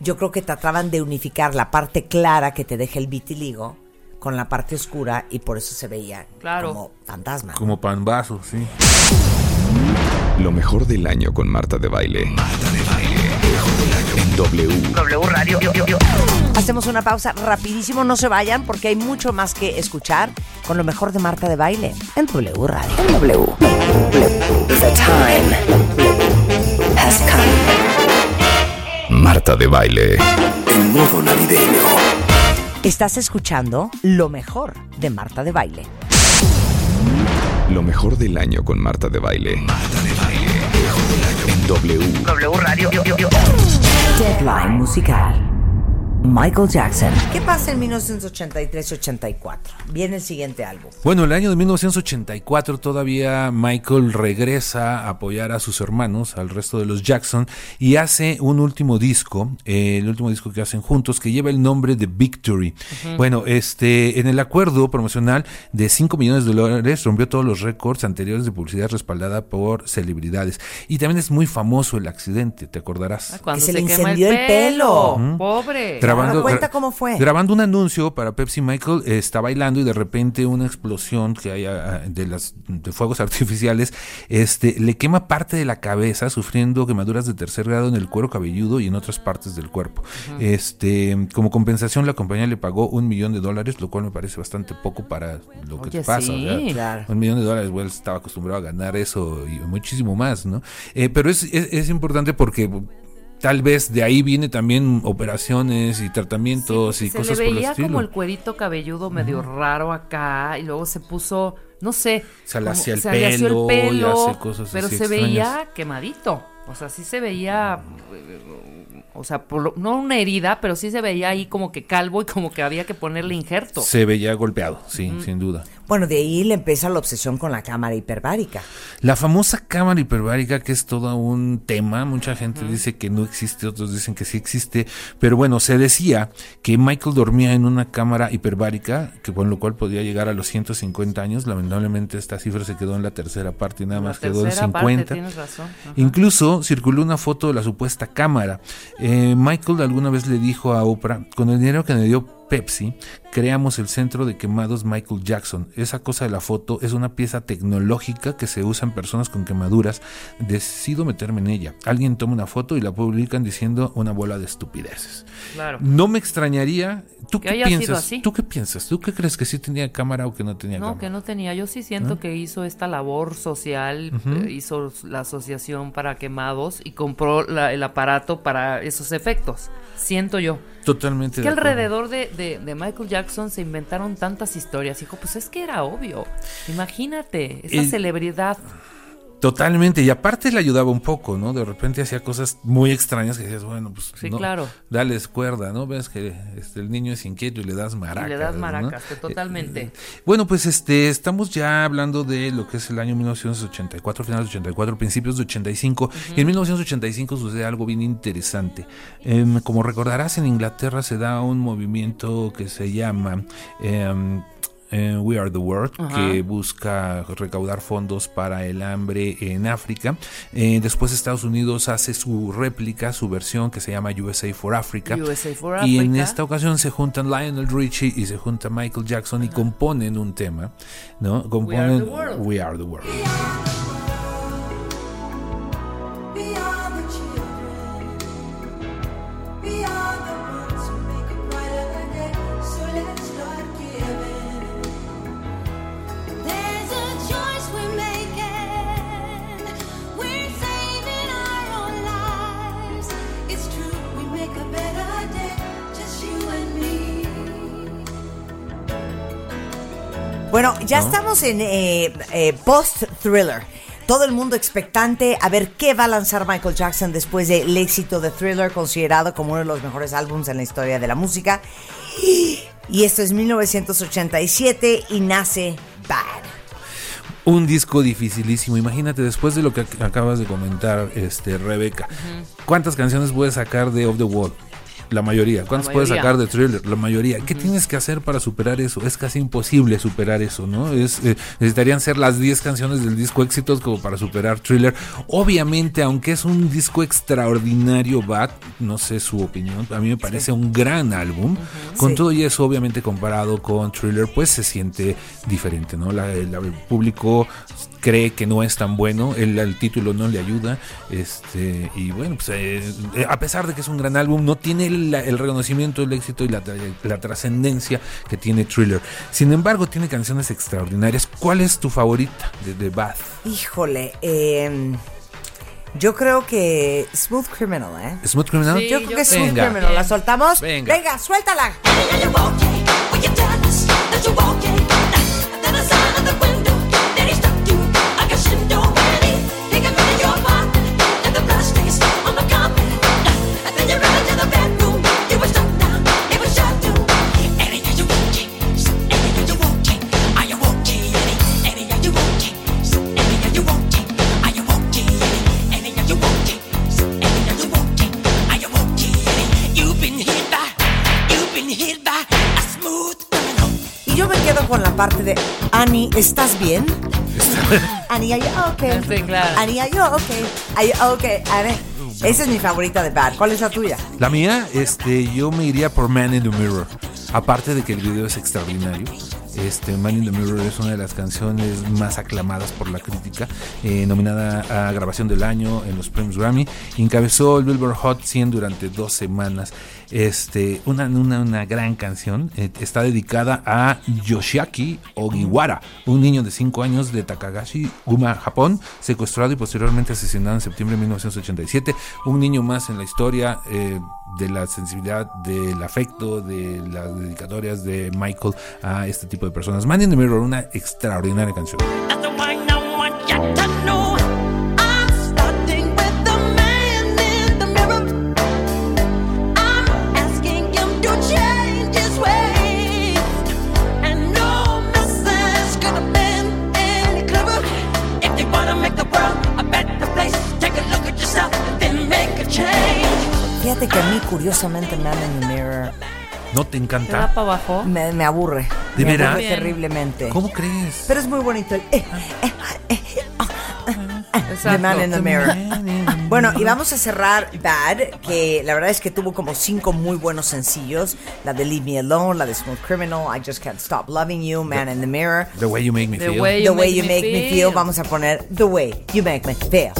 yo creo que trataban de unificar la parte clara que te deja el vitiligo con la parte oscura y por eso se veía Claro. como fantasma. Como panbazo, sí. Lo mejor del año con Marta de Baile. Marta de Baile. En W. W Radio. Hacemos una pausa rapidísimo, no se vayan porque hay mucho más que escuchar con lo mejor de Marta de Baile en W Radio. En W. The time has come. Marta de Baile. En modo navideño. Estás escuchando lo mejor de Marta de Baile. Lo mejor del año con Marta de Baile. Marta de Baile. En W. W Radio. Deadline musical. Michael Jackson. ¿Qué pasa en 1983-84? Viene el siguiente álbum. Bueno, el año de 1984 todavía Michael regresa a apoyar a sus hermanos, al resto de los Jackson, y hace un último disco, eh, el último disco que hacen juntos, que lleva el nombre de Victory. Bueno, este, en el acuerdo promocional de 5 millones de dólares rompió todos los récords anteriores de publicidad respaldada por celebridades. Y también es muy famoso el accidente, ¿te acordarás? Ah, Cuando se le quema incendió el pelo. Pobre. Ahora cuenta cómo fue. Grabando un anuncio para Pepsi, Michael eh, está bailando y de repente una explosión que hay ah, de las de fuegos artificiales, este, le quema parte de la cabeza, sufriendo quemaduras de tercer grado en el cuero cabelludo y en otras partes del cuerpo. Este, como compensación, la compañía le pagó un millón de dólares, lo cual me parece bastante poco para lo que Oye, te pasa. sí. Un millón de dólares, bueno, estaba acostumbrado a ganar eso y muchísimo más, ¿no? Eh, pero es, es, es importante porque tal vez de ahí viene también operaciones y tratamientos y se cosas le por el veía estilo. como el cuerito cabelludo medio raro acá y luego se puso, no sé, Se le hacía el le hacía pelo y hace cosas pero así se extrañas. veía quemadito. O sea, sí se veía, o sea, por lo- no una herida, pero sí se veía ahí como que calvo y como que había que ponerle injerto. Se veía golpeado, sí, sin duda. Bueno, de ahí le empieza la obsesión con la cámara hiperbárica. La famosa cámara hiperbárica, que es todo un tema, mucha gente dice que no existe, otros dicen que sí existe, pero bueno, se decía que Michael dormía en una cámara hiperbárica, que con lo cual podía llegar a los 150 años, lamentablemente esta cifra se quedó en la tercera parte y nada La más quedó en tercera parte, 50. tienes razón. Incluso circuló una foto de la supuesta cámara. Eh, Michael alguna vez le dijo a Oprah, con el dinero que me dio Pepsi, creamos el centro de quemados Michael Jackson. Esa cosa de la foto es una pieza tecnológica que se usa en personas con quemaduras. Decido meterme en ella. Alguien toma una foto y la publican diciendo una bola de estupideces. Claro. No me extrañaría. ¿Tú Que qué haya sido piensas? así. ¿Tú qué piensas? ¿Tú qué crees que sí tenía cámara o que no tenía No, cámara? que no tenía. Yo sí siento que hizo esta labor social, eh, hizo la asociación para quemados y compró la- el aparato para esos efectos. Siento yo. Totalmente. Que de alrededor de, de- de Michael Jackson se inventaron tantas historias. Hijo, pues es que era obvio. Imagínate, esa El- celebridad. Totalmente, y aparte le ayudaba un poco, ¿no? De repente hacía cosas muy extrañas que decías, bueno, pues Sí, no, claro. dales cuerda, ¿no? Ves que este, el niño es inquieto y le das maracas. Y le das maracas, que totalmente. Eh, bueno, pues este, estamos ya hablando de lo que es el año 1984, finales de 84, principios de 85, y en 1985 sucede algo bien interesante. Em, como recordarás, en Inglaterra se da un movimiento que se llama... eh, We Are the World, Ajá. que busca recaudar fondos para el hambre en África. Eh, después Estados Unidos hace su réplica, su versión que se llama USA for Africa. USA for y en esta ocasión se juntan Lionel Richie y se junta Michael Jackson y componen un tema, ¿no? Componen the World. We Are the World. Ya estamos en eh, eh, post-thriller. Todo el mundo expectante a ver qué va a lanzar Michael Jackson después del éxito de Thriller, considerado como uno de los mejores álbumes en la historia de la música. Y esto es 1987 y nace Bad. Un disco dificilísimo. Imagínate, después de lo que ac- acabas de comentar, este Rebeca, ¿cuántas canciones puedes sacar de Off the Wall? La mayoría. ¿Cuántas puedes mayoría. sacar de Thriller? La mayoría. ¿Qué tienes que hacer para superar eso? Es casi imposible superar eso, ¿no? Es, eh, necesitarían ser las 10 canciones del disco éxitos como para superar Thriller. Obviamente, aunque es un disco extraordinario, Bad, no sé su opinión, a mí me parece un gran álbum. Con Sí. todo y eso, obviamente comparado con Thriller, pues se siente diferente, ¿no? La- la- el público cree que no es tan bueno, el, el título no le ayuda, este y bueno, pues eh, eh, a pesar de que es un gran álbum, no tiene el, el reconocimiento, el éxito y la, la trascendencia que tiene Thriller. Sin embargo, tiene canciones extraordinarias. ¿Cuál es tu favorita de, de Bath? Híjole, eh, yo creo que Smooth Criminal, ¿eh? ¿Smooth Criminal? Sí, Yo creo yo que Smooth Venga. Criminal. ¿La soltamos? Venga. Venga suéltala. Parte de Annie, ¿estás bien? Annie, are you okay? Sí, claro. Annie, are you okay? Are you okay? Annie. Esa es mi favorita de Bad. ¿Cuál es la tuya? La mía, este, yo me iría por Man in the Mirror. Aparte de que el video es extraordinario. Este, Man in the Mirror es una de las canciones más aclamadas por la crítica, eh, nominada a grabación del año en los premios Grammy. Encabezó el Billboard Hot 100 durante dos semanas. Este, una, una, una gran canción. eh, está dedicada a Yoshiaki Ogiwara, un niño de 5 años de Takagashi, Guma, Japón, secuestrado y posteriormente asesinado en septiembre de 1987. Un niño más en la historia eh, de la sensibilidad, del afecto, de las dedicatorias de Michael a este tipo de personas. Man in the Mirror, una extraordinaria canción. Fíjate que a mí, curiosamente, Man in the Mirror ¿No te ¿Te da encanta? para abajo? me, me aburre. ¿De me veras? aburre terriblemente. ¿Cómo crees? Pero es muy bonito el eh, eh, eh, ah, ah, ah, The Exacto. Man in the Mirror. Bueno, y vamos a cerrar Bad, que la verdad es que tuvo como cinco muy buenos sencillos. La de Leave Me Alone, la de Smooth Criminal, I Just Can't Stop Loving You, Man in the Mirror. The Way You Make Me The Feel. way The Way You Make Me Feel, vamos a poner The Way You Make Me Feel.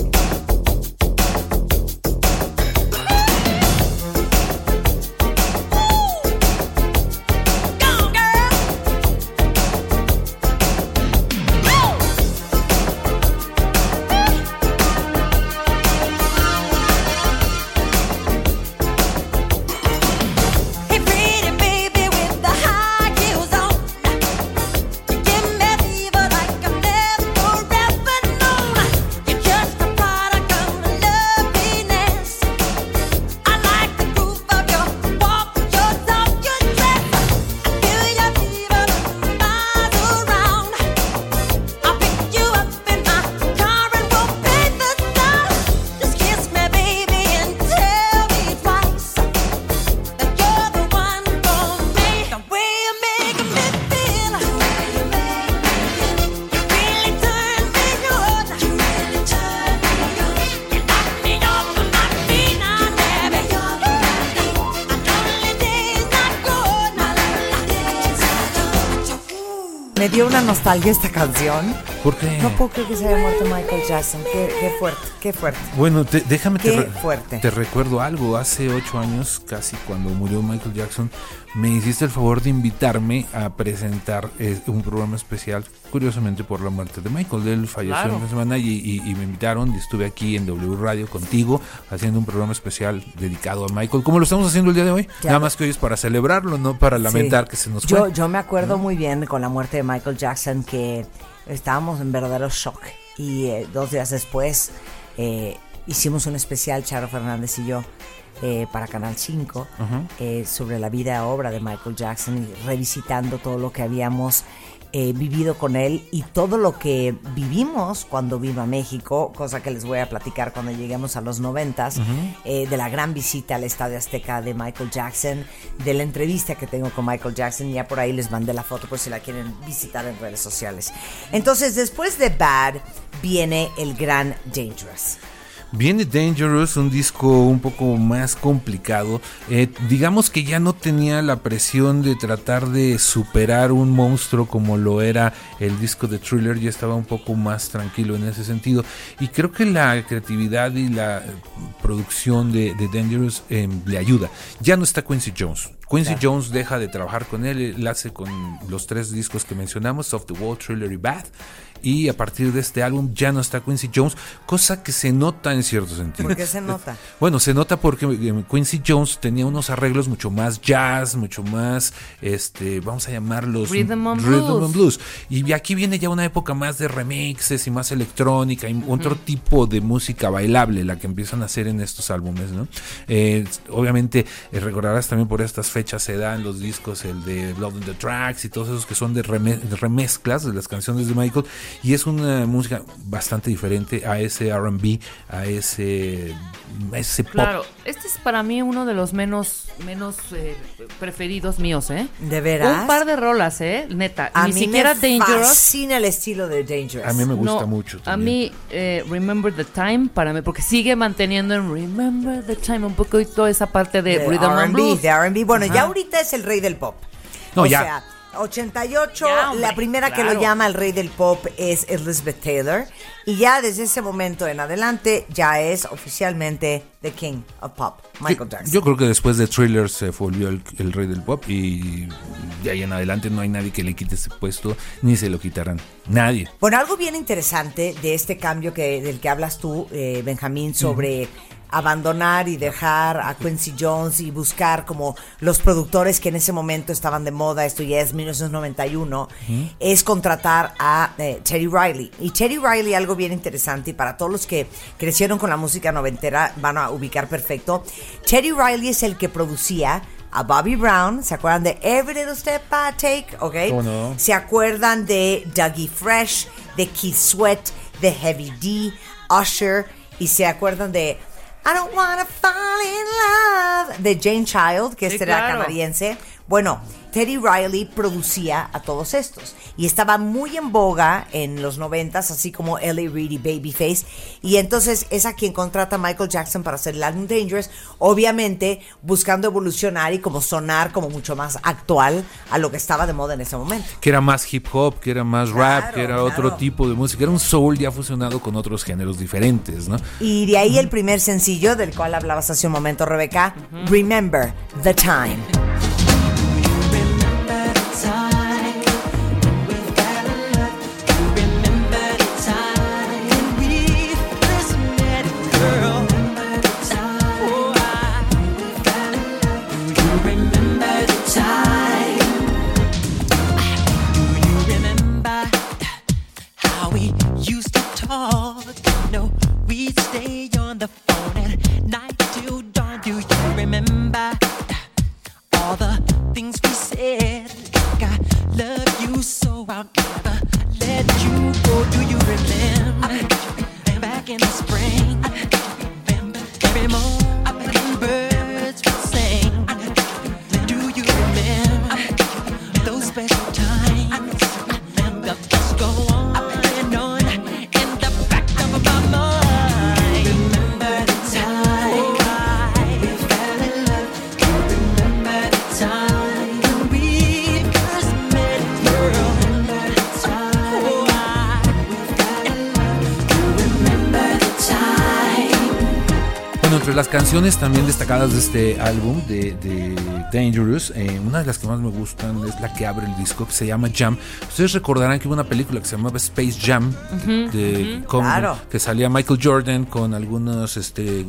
Una nostalgia esta canción. ¿Por qué? No puedo creer que se haya muerto Michael Jackson. Qué, qué fuerte, qué fuerte. Bueno, te- déjame te, Qué re- fuerte. te recuerdo algo. Hace ocho años, casi cuando murió Michael Jackson, me hiciste el favor de invitarme a presentar eh, un programa especial, curiosamente por la muerte de Michael. Él falleció Claro. una semana y, y- y me invitaron y estuve aquí en W Radio contigo haciendo un programa especial dedicado a Michael, como lo estamos haciendo el día de hoy. Ya. Nada más que hoy es para celebrarlo, no para lamentar Sí. que se nos yo, fue. Yo me acuerdo muy bien con la muerte de Michael Jackson que estábamos en verdadero shock. Y eh, dos días después eh, hicimos un especial, Charo Fernández y yo, eh, para Canal 5, eh, sobre la vida obra de Michael Jackson y revisitando todo lo que habíamos eh, vivido con él y todo lo que vivimos cuando vino a México, cosa que les voy a platicar cuando lleguemos a los noventas, eh, de la gran visita al Estadio Azteca de Michael Jackson, de la entrevista que tengo con Michael Jackson, ya por ahí les mandé la foto por si la quieren visitar en redes sociales. Entonces, después de Bad, viene el gran Dangerous. Viene Dangerous, un disco un poco más complicado. Eh, digamos que ya no tenía la presión de tratar de superar un monstruo como lo era el disco de Thriller, ya estaba un poco más tranquilo en ese sentido. Y creo que la creatividad y la eh, producción de, Dangerous eh, le ayuda. Ya no está Quincy Jones, Quincy Jones deja de trabajar con él, él hace con los tres discos que mencionamos, Soft the Wall, Thriller y Bath. Y a partir de este álbum ya no está Quincy Jones, cosa que se nota en cierto sentido. ¿Por qué se nota? Bueno, se nota porque eh, Quincy Jones tenía unos arreglos mucho más jazz, mucho más, este, vamos a llamarlos Rhythm and rhythm blues. and blues. Y aquí viene ya una época más de remixes y más electrónica y otro tipo de música bailable, la que empiezan a hacer en estos álbumes, ¿no? Eh, obviamente, eh, recordarás también por estas fechas se dan los discos, el de Blood on the Tracks y todos esos que son de, reme- de remezclas de las canciones de Michael. Y es una música bastante diferente a ese RB, a ese, a ese pop. Claro, este es para mí uno de los menos menos eh, preferidos míos, ¿eh? ¿De veras? Un par de rolas, ¿eh? Neta. A Ni mí siquiera me Dangerous. fascina el estilo de Dangerous. A mí me gusta No, mucho. A mí, eh, Remember the Time, para mí, porque sigue manteniendo en Remember the Time un poquito esa parte de, de Rhythm and R&B, Blues. de R&B. Bueno, ya Ajá. ahorita es el rey del pop. No, o ya. sea, 88, Ya, hombre, la primera que lo llama el rey del pop es Elizabeth Taylor. Y ya desde ese momento en adelante ya es oficialmente The King of Pop, Michael yo, Jackson. yo creo que después de Thriller se volvió el, el rey del pop y de ahí en adelante no hay nadie que le quite ese puesto ni se lo quitarán. Nadie. Bueno, algo bien interesante de este cambio que, del que hablas tú, eh, Benjamín, sobre abandonar y dejar a Quincy Jones y buscar como los productores que en ese momento estaban de moda, esto ya es 1991, es contratar a eh, Teddy Riley. Y Teddy Riley, algo bien interesante, y para todos los que crecieron con la música noventera van a ubicar perfecto, Teddy Riley es el que producía a Bobby Brown, ¿se acuerdan de Every Little Step I Take? ¿Ok? ¿Cómo no? ¿Se acuerdan de Dougie Fresh, de Keith Sweat, de Heavy D, Usher? ¿Y se acuerdan de I Don't Wanna Fall in Love? De Jane Child, que Sí, era claro. canadiense. Bueno, Teddy Riley producía a todos estos y estaba muy en boga en los noventas, así como Ellie Reed y Babyface. Y entonces es a quien contrata Michael Jackson para hacer el álbum Dangerous, obviamente buscando evolucionar y como sonar como mucho más actual a lo que estaba de moda en ese momento. Que era más hip hop, que era más rap, Claro, que era claro. otro tipo de música. Era un soul ya fusionado con otros géneros diferentes, ¿no? Y de ahí el primer sencillo del cual hablabas hace un momento, Rebeca, Remember the Time. Las canciones también destacadas de este álbum de, de Dangerous, eh, una de las que más me gustan es la que abre el disco, que se llama Jam. Ustedes recordarán que hubo una película que se llamaba Space Jam, de, con- Claro. que salía Michael Jordan con algunos este,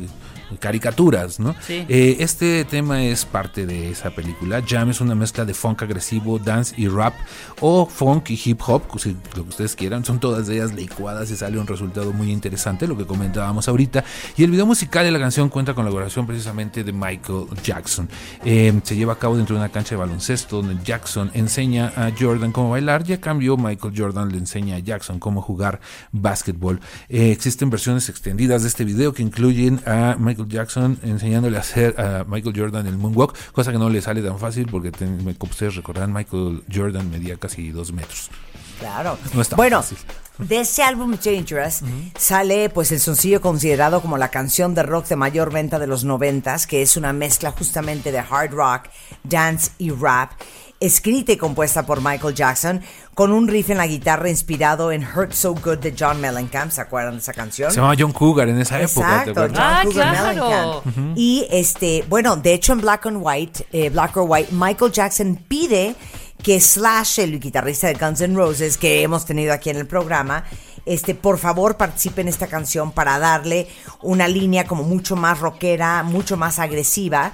caricaturas, ¿no? Sí. Eh, este tema es parte de esa película. Jam es una mezcla de funk agresivo, dance y rap, o funk y hip hop, si lo que ustedes quieran. Son todas ellas licuadas y sale un resultado muy interesante, lo que comentábamos ahorita. Y el video musical de la canción cuenta con la colaboración precisamente de Michael Jackson. Eh, se lleva a cabo dentro de una cancha de baloncesto donde Jackson enseña a Jordan cómo bailar y a cambio Michael Jordan le enseña a Jackson cómo jugar básquetbol. Eh, existen versiones extendidas de este video que incluyen a Michael Jackson enseñándole a hacer a Michael Jordan el moonwalk, cosa que no le sale tan fácil porque ten- como ustedes recordarán Michael Jordan medía casi dos metros. Claro. No está bueno, fácil. de ese álbum Dangerous sale pues el sencillo considerado como la canción de rock de mayor venta de los noventas, que es una mezcla justamente de hard rock, dance y rap. Escrita y compuesta por Michael Jackson, con un riff en la guitarra inspirado en Hurt So Good de John Mellencamp. ¿Se acuerdan de esa canción? Se llamaba John Cougar en esa época. ¿te Exacto, Ah, Cougar claro. Mellencamp. Y este, bueno, de hecho en Black and White, eh, Black or White, Michael Jackson pide que Slash, el guitarrista de Guns N' Roses que hemos tenido aquí en el programa, este, por favor participe en esta canción para darle una línea como mucho más rockera, mucho más agresiva.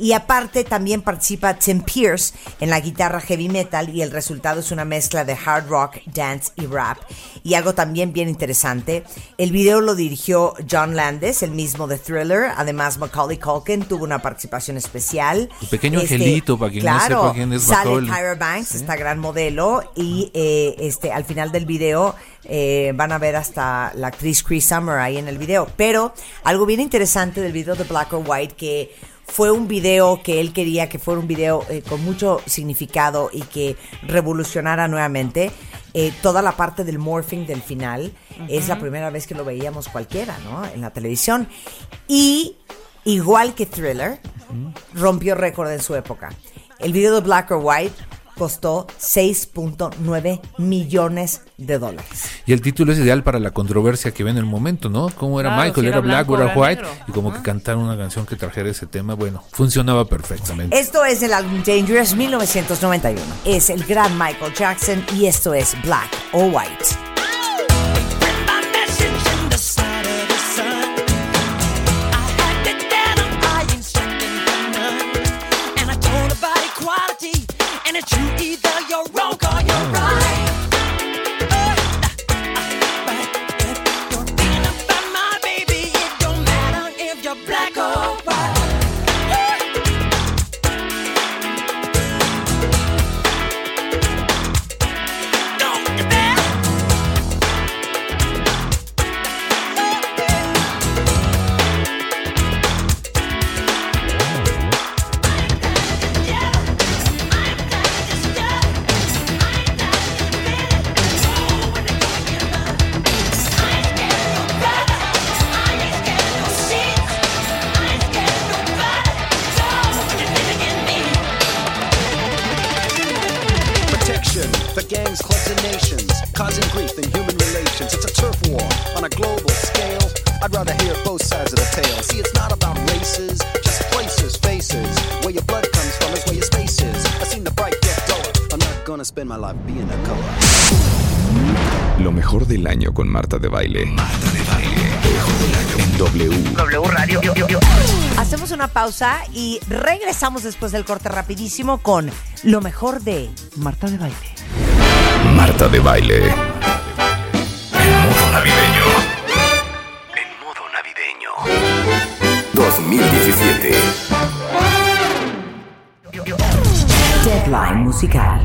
Y aparte también participa Tim Pierce en la guitarra heavy metal y el resultado es una mezcla de hard rock, dance y rap. Y algo también bien interesante, el video lo dirigió John Landis, el mismo de Thriller. Además Macaulay Culkin tuvo una participación especial. El pequeño angelito, para quien no claro, sepa quién es sale Macaulay. Tyra Banks, esta gran modelo, y eh, este al final del video eh, van a ver hasta la actriz Chris Summer ahí en el video. Pero algo bien interesante del video de Black or White que fue un video que él quería que fuera un video eh, con mucho significado y que revolucionara nuevamente. Eh, toda la parte del morphing del final es la primera vez que lo veíamos cualquiera, ¿no? En la televisión. Y igual que Thriller, rompió récord en su época. El video de Black or White costó 6.9 millones de dólares. Y el título es ideal para la controversia que ve en el momento, ¿no? Cómo era Claro, Michael, si era era Black blanco o era White, negro. y como que cantar una canción que trajera ese tema, bueno, funcionaba perfectamente. Esto es el álbum Dangerous 1991. Es el gran Michael Jackson y esto es Black or White. Sides of the tale. See, it's not about races, just places, faces. Where your blood comes from is where your space is. I've seen the bright get duller. I'm not gonna spend my life being a color. Lo mejor del año con Marta de Baile. Marta de Baile. En W. W Radio. Hacemos una pausa y regresamos después del corte rapidísimo con lo mejor de Marta de Baile. Marta de Baile. 2017. Deadline musical.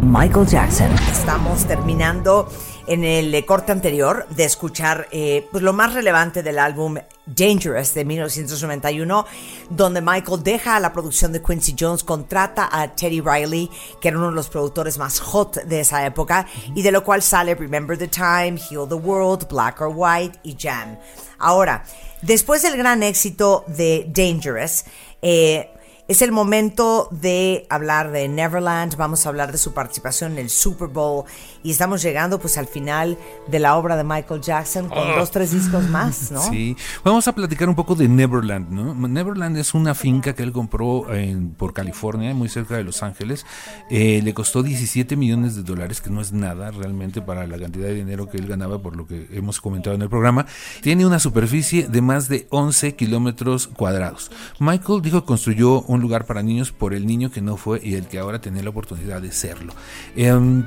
Michael Jackson. Estamos terminando en el eh, corte anterior de escuchar eh, pues lo más relevante del álbum Dangerous de 1991, donde Michael deja a la producción de Quincy Jones, contrata a Teddy Riley, que era uno de los productores más hot de esa época, y de lo cual sale Remember the Time, Heal the World, Black or White y Jam. Ahora, después del gran éxito de Dangerous, eh, es el momento de hablar de Neverland, vamos a hablar de su participación en el Super Bowl y estamos llegando pues al final de la obra de Michael Jackson con Ah. dos, tres discos más, ¿no? Sí, vamos a platicar un poco de Neverland, ¿no? Neverland es una finca que él compró en- por California, muy cerca de Los Ángeles. Eh, le costó 17 millones de dólares, que no es nada realmente para la cantidad de dinero que él ganaba, por lo que hemos comentado en el programa. Tiene una superficie de más de 11 kilómetros cuadrados. Michael dijo que construyó un lugar para niños por el niño que no fue y el que ahora tenía la oportunidad de serlo. Em,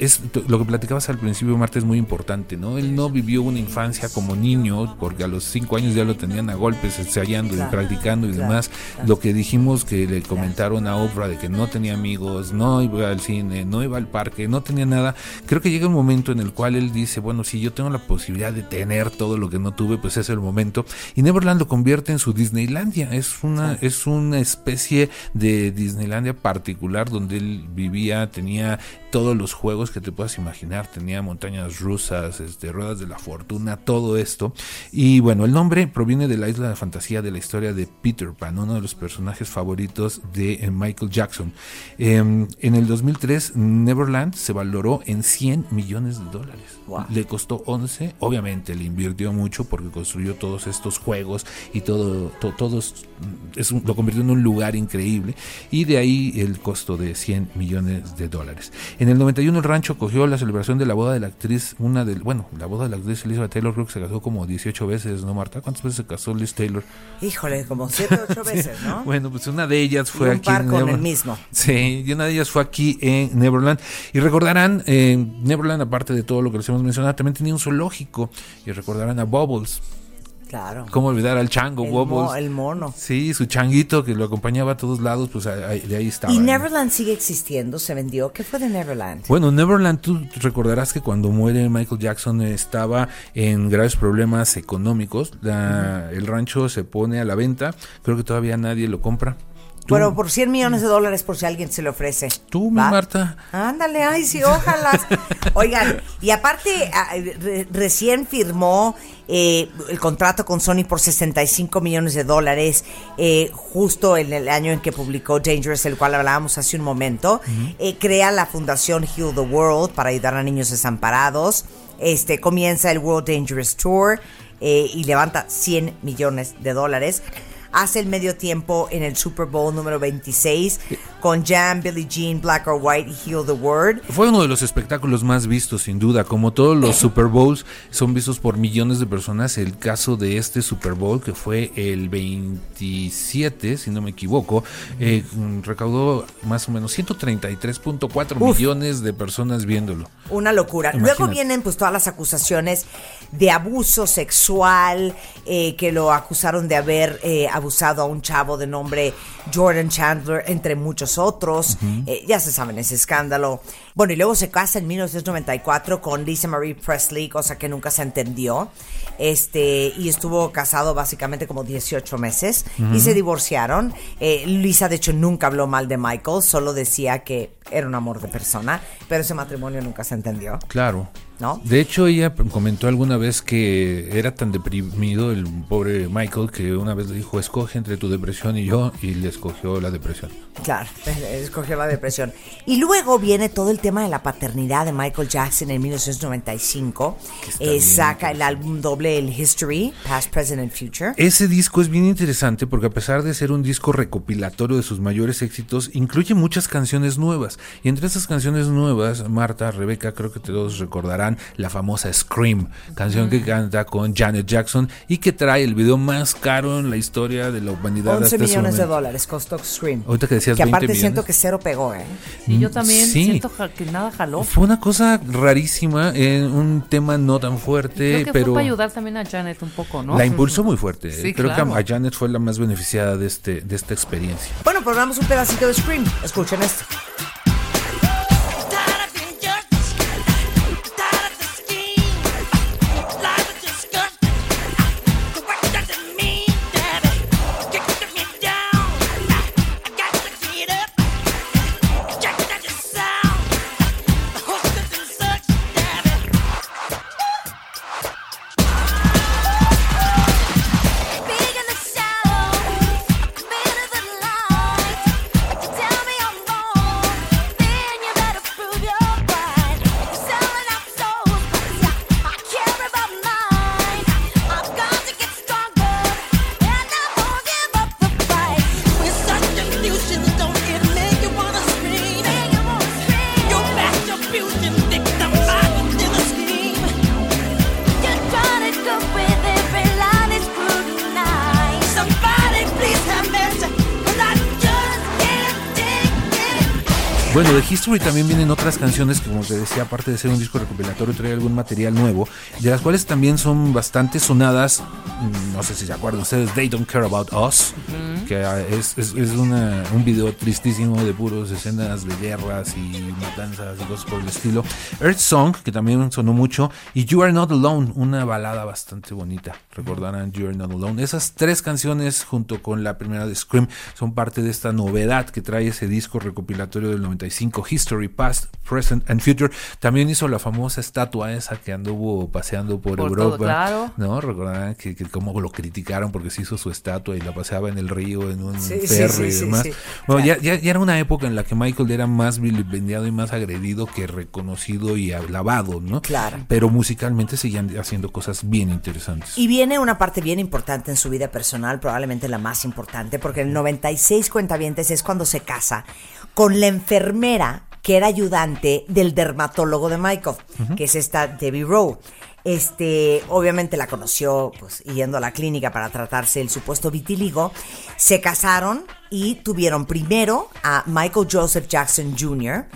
es lo que platicabas al principio, Marta, es muy importante, ¿no? Él no vivió una infancia como niño, porque a los cinco años ya lo tenían a golpes, ensayando Claro, y practicando y claro, demás. claro. Lo que dijimos que le comentaron a Oprah de que no tenía amigos, no iba al cine, no iba al parque, no tenía nada. Creo que llega un momento en el cual él dice, bueno, si yo tengo la posibilidad de tener todo lo que no tuve, pues es el momento. Y Neverland lo convierte en su Disneylandia. Es una, es una especie de Disneylandia particular donde él vivía, tenía todos los juegos juegos que te puedas imaginar. Tenía montañas rusas, este, ruedas de la fortuna, todo esto. Y bueno, el nombre proviene de la isla de fantasía de la historia de Peter Pan, uno de los personajes favoritos de eh, Michael Jackson. Em, en el 2003, Neverland se valoró en 100 millones de dólares. Le costó 11, obviamente le invirtió mucho porque construyó todos estos juegos y todo, to- todos es un- lo convirtió en un lugar increíble y de ahí el costo de 100 millones de dólares. En el 91 el rancho cogió la celebración de la boda de la actriz, una del, bueno, la boda de la actriz Elizabeth Taylor creo que se casó como 18 veces, ¿no Marta? ¿Cuántas veces se casó Liz Taylor? Híjole, como siete o ocho veces, ¿no? Bueno, pues una de ellas Y fue un aquí par en con el mismo. Sí, y una de ellas fue aquí en Neverland. Y recordarán, eh, Neverland, aparte de todo lo que les hemos mencionado, también tenía un zoológico. Y recordarán a Bubbles. Claro. ¿Cómo olvidar al chango El, mo- el mono. Sí, su changuito que lo acompañaba a todos lados, pues ahí- de ahí estaba. Y ¿no? Neverland sigue existiendo, se vendió. ¿Qué fue de Neverland? Bueno, Neverland, tú recordarás que cuando muere Michael Jackson estaba en graves problemas económicos. La- El rancho se pone a la venta. Creo que todavía nadie lo compra. Bueno, por 100 millones de dólares por si alguien se le ofrece. Tú, mi. Marta. Ándale, ay, sí, ojalá. Oigan, y aparte, ah, re- recién firmó eh, el contrato con Sony por 65 millones de dólares, eh, justo en el año en que publicó Dangerous, el cual hablábamos hace un momento. Eh, crea la fundación Heal the World para ayudar a niños desamparados. Este, comienza el World Dangerous Tour eh, y levanta 100 millones de dólares. Hace el medio tiempo en el Super Bowl número 26 con Jam, Billie Jean, Black or White y Heal the Word. Fue uno de los espectáculos más vistos, sin duda. Como todos los Super Bowls son vistos por millones de personas, el caso de este Super Bowl, que fue el 27, si no me equivoco, eh, recaudó más o menos 133.4 Uf. millones de personas viéndolo. Una locura. Imagínate. Luego vienen pues todas las acusaciones de abuso sexual, eh, que lo acusaron de haber eh, abusado a un chavo de nombre Jordan Chandler, entre muchos otros. Eh, ya se saben ese escándalo. Bueno, y luego se casa en 1994 con Lisa Marie Presley, cosa que nunca se entendió. Este, y estuvo casado básicamente como 18 meses y se divorciaron. Lisa, de hecho, nunca habló mal de Michael, solo decía que era un amor de persona, pero ese matrimonio nunca se entendió. Claro. ¿No? De hecho, ella comentó alguna vez que era tan deprimido el pobre Michael que una vez le dijo, escoge entre tu depresión y yo, y le escogió la depresión. Claro, escogió la depresión. Y luego viene todo el tema de la paternidad de Michael Jackson en 1995. Eh, saca el álbum doble, el History, Past, Present and Future. Ese disco es bien interesante porque a pesar de ser un disco recopilatorio de sus mayores éxitos, incluye muchas canciones nuevas. Y entre esas canciones nuevas, Marta, Rebeca, creo que todos recordarán la famosa Scream, canción que canta con Janet Jackson y que trae el video más caro en la historia de la humanidad. 11 hasta ese millones de dólares costó Scream. Ahorita que decías Que 20 aparte siento que cero pegó, ¿eh? Y yo también Sí. siento que nada jaló. Fue una cosa rarísima, en un tema no tan fuerte, Creo que pero fue para ayudar también a Janet un poco, ¿no? la impulsó muy fuerte. Sí, Creo claro. que a Janet fue la más beneficiada de este de esta experiencia. Bueno, programamos un pedacito de Scream. Escuchen esto. History también vienen otras canciones que, como te decía, aparte de ser un disco recopilatorio, trae algún material nuevo, de las cuales también son bastante sonadas. mm, No sé si se acuerdan ustedes, They Don't Care About Us, ah, es, es, es una- un video tristísimo de puros escenas de guerras y matanzas y cosas por el estilo. Earth Song, que también sonó mucho, y You Are Not Alone, una balada bastante bonita. Recordarán You Are Not Alone. Esas tres canciones, junto con la primera de Scream, son parte de esta novedad que trae ese disco recopilatorio del 95 1985, History, Past, Present and Future. También hizo la famosa estatua esa que anduvo paseando por, Por Europa. todo, claro. ¿No? Recordarán que, que cómo lo criticaron porque se hizo su estatua y la paseaba en el río en un Sí, ferry sí, y demás. Bueno, ya, ya, ya era una época en la que Michael era más vilipendiado y más agredido que reconocido y alabado, ¿no? Claro. Pero musicalmente seguían haciendo cosas bien interesantes. Y viene una parte bien importante en su vida personal, probablemente la más importante, porque en el 96 cuentavientes es cuando se casa con la enfermera que era ayudante del dermatólogo de Michael, que es esta Debbie Rowe. Este, obviamente la conoció pues yendo a la clínica para tratarse el supuesto vitiligo. Se casaron y tuvieron primero a Michael Joseph Jackson Jr.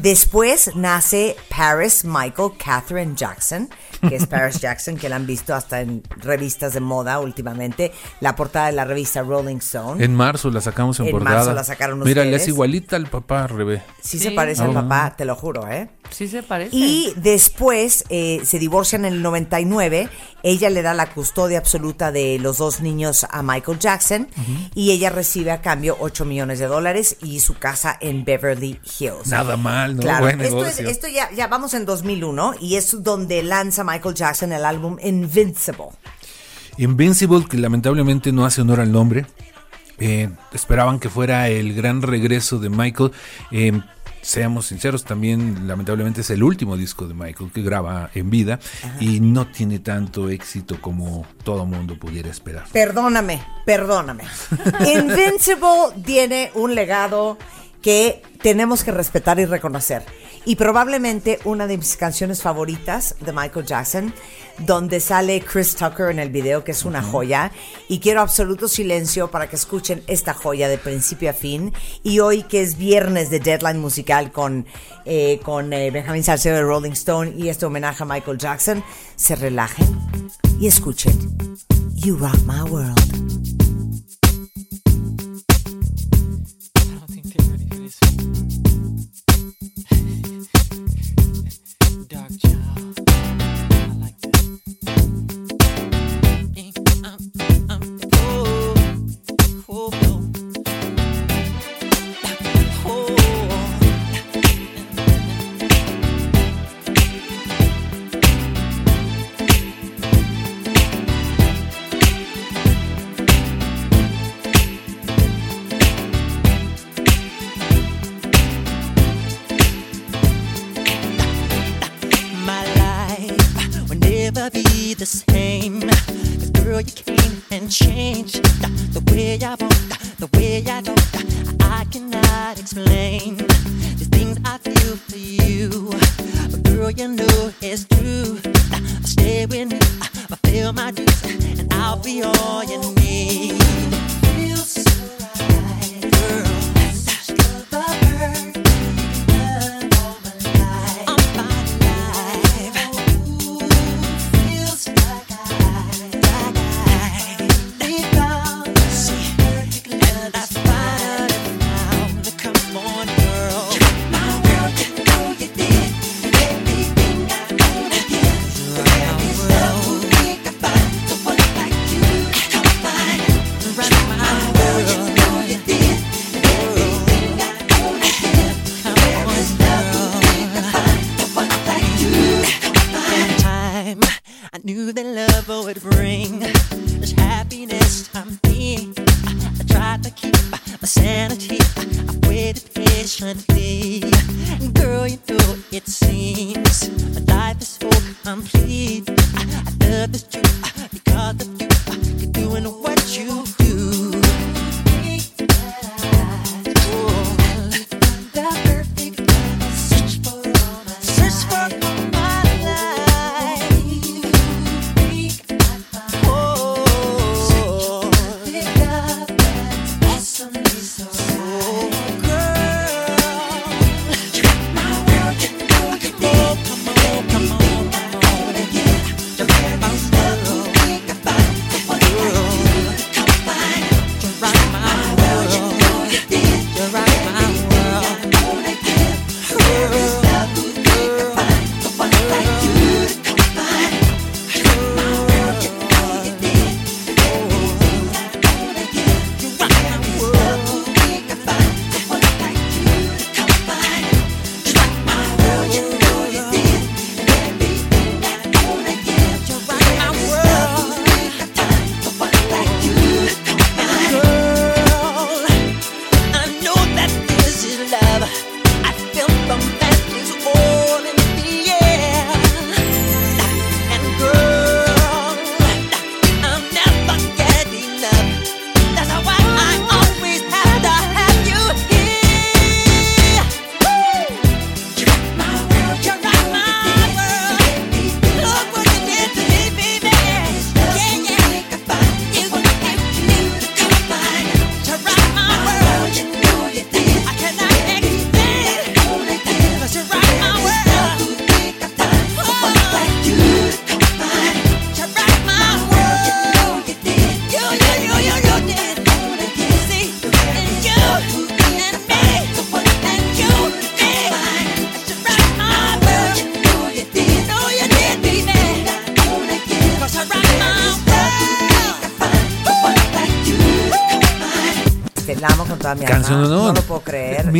Después nace Paris Michael Catherine Jackson, que es Paris Jackson, que la han visto hasta en revistas de moda últimamente. La portada de la revista Rolling Stone. En marzo la sacamos en, En portada. marzo la sacaron Mira, le es igualita al papá, Rebe. Sí, Sí. se parece al Ah. papá, te lo juro, ¿eh? Sí se parece. Y después eh, se divorcian en el 99. Ella le da la custodia absoluta de los dos niños a Michael Jackson y ella recibe a cambio 8 millones de dólares y su casa en Beverly Hills. Nada mal, ¿no? Claro, Buen esto, es- negocio. esto ya, ya vamos en 2001 y es donde lanza Michael Jackson el álbum Invincible. Invincible, que lamentablemente no hace honor al nombre. Eh, esperaban que fuera el gran regreso de Michael. Eh, seamos sinceros, también lamentablemente es el último disco de Michael que graba en vida y no tiene tanto éxito como todo mundo pudiera esperar. Perdóname, perdóname. Invincible tiene un legado que tenemos que respetar y reconocer. Y probablemente una de mis canciones favoritas de Michael Jackson, donde sale Chris Tucker en el video, que es una joya. Y quiero absoluto silencio para que escuchen esta joya de principio a fin. Y hoy que es viernes de Deadline Musical con, eh, con eh, Benjamin Salcedo de Rolling Stone y este homenaje a Michael Jackson, se relajen y escuchen You Rock My World.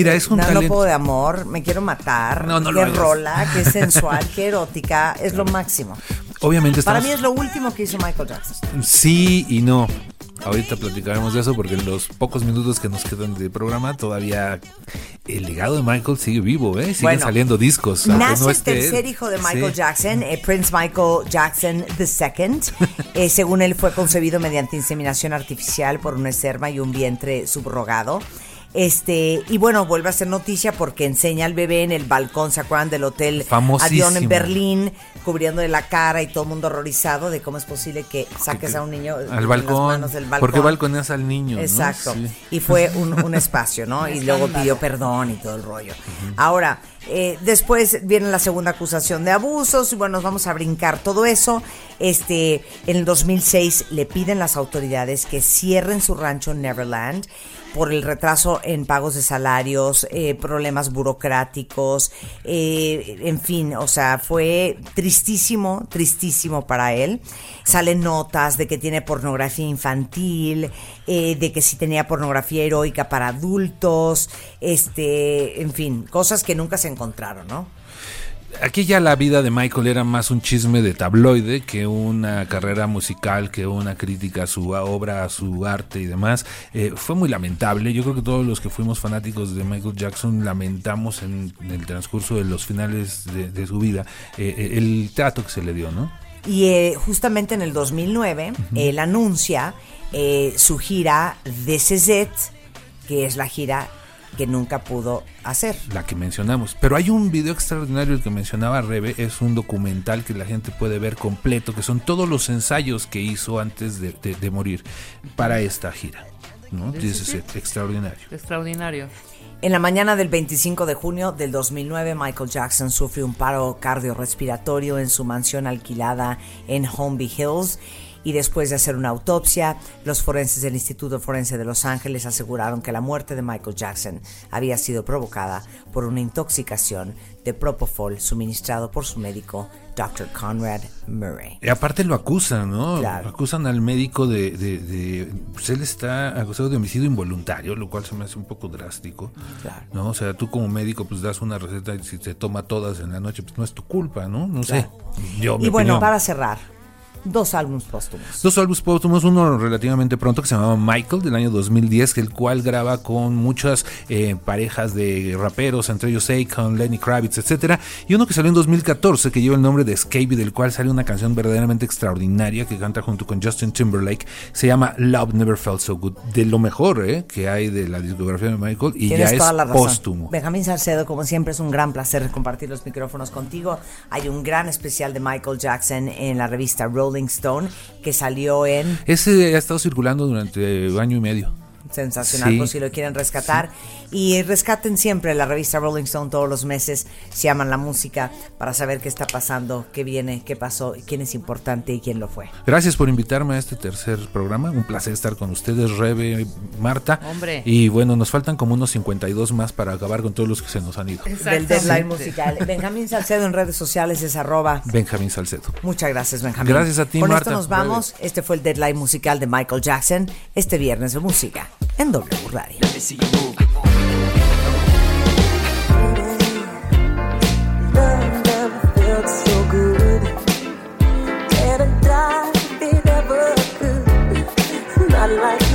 Mira, es un Un talento. loco de amor. Me quiero matar. No, no lo qué hagas. rola, qué sensual, qué erótica. Es lo máximo. Obviamente Para estamos... mí es lo último que hizo Michael Jackson. Sí y no. Ahorita platicaremos de eso porque en los pocos minutos que nos quedan de programa todavía el legado de Michael sigue vivo, ¿eh? Siguen Bueno, saliendo discos. Nace no el tercer hijo de Michael Sí. Jackson, eh, Prince Michael Jackson II. Eh, según él, fue concebido mediante inseminación artificial por una esperma y un vientre subrogado. Este, y bueno, vuelve a ser noticia porque enseña al bebé en el balcón, ¿se acuerdan del hotel. Avión en Berlín, cubriéndole la cara y todo el mundo horrorizado de cómo es posible que saques a un niño en Al las balcón. manos del balcón. ¿Por qué balconeas al niño? no? Exacto. Sí. Y fue un, un espacio, ¿no? y luego pidió perdón y todo el rollo. Ahora, eh, después viene la segunda acusación de abusos y bueno, nos vamos a brincar todo eso. Este, en el 2006 le piden las autoridades que cierren su rancho Neverland por el retraso en pagos de salarios, eh, problemas burocráticos, eh, en fin, o sea, fue tristísimo, tristísimo para él. Salen notas de que tiene pornografía infantil, eh, de que sí tenía pornografía heroica para adultos, este, en fin, cosas que nunca se encontraron, ¿no? Aquí ya la vida de Michael era más un chisme de tabloide que una carrera musical, que una crítica a su obra, a su arte y demás. Eh, fue muy lamentable. Yo creo que todos los que fuimos fanáticos de Michael Jackson lamentamos en, en el transcurso de los finales de, de su vida eh, eh, el trato que se le dio, ¿no? Y eh, justamente en el 2009, él anuncia su gira Is It, que es la gira que nunca pudo hacer. la que mencionamos. Pero hay un video extraordinario el que mencionaba Rebe, es un documental que la gente puede ver completo, que son todos los ensayos que hizo antes de, de- de morir para esta gira. ¿no? Dices, extraordinario. Extraordinario. En la mañana del 25 de junio del 2009, Michael Jackson sufrió un paro cardiorrespiratorio en su mansión alquilada en Holmby Hills. Y después de hacer una autopsia, los forenses del Instituto Forense de Los Ángeles aseguraron que la muerte de Michael Jackson había sido provocada por una intoxicación de propofol suministrado por su médico, Dr. Conrad Murray. Y aparte lo acusan, ¿no? Claro. Acusan al médico de, de- de- Pues él está acusado de homicidio involuntario, lo cual se me hace un poco drástico. Claro. ¿No? O sea, tú como médico pues das una receta y si te toma todas en la noche, pues no es tu culpa, ¿no? No Claro. sé. Yo, Y bueno, opinión. para cerrar, dos álbumes póstumos. Dos álbumes póstumos, uno relativamente pronto que se llamaba Michael del año 2010, el cual graba con muchas eh, parejas de raperos, entre ellos Akon, Lenny Kravitz, etcétera, y uno que salió en 2014 que lleva el nombre de Escape del cual sale una canción verdaderamente extraordinaria que canta junto con Justin Timberlake, se llama Love Never Felt So Good, de lo mejor eh, que hay de la discografía de Michael y Tienes ya toda es la razón. póstumo. Benjamín Salcedo, como siempre, es un gran placer compartir los micrófonos contigo. Hay un gran especial de Michael Jackson en la revista Stone que salió en Ese ha estado circulando durante año y medio. Sensacional, Sí. por si lo quieren rescatar. Y rescaten siempre la revista Rolling Stone todos los meses, si aman la música, para saber qué está pasando, qué viene, qué pasó, quién es importante y quién lo fue. Gracias por invitarme a este tercer programa. Un placer estar con ustedes, Rebe, Marta. Hombre. Y bueno, nos faltan como unos 52 más para acabar con todos los que se nos han ido. Del deadline musical. Benjamín Salcedo en redes sociales es arroba. Benjamín Salcedo. Muchas gracias, Benjamín. Gracias a ti, Con Marta. esto nos vamos. Este fue el deadline musical de Michael Jackson este viernes de música en W Radio. Love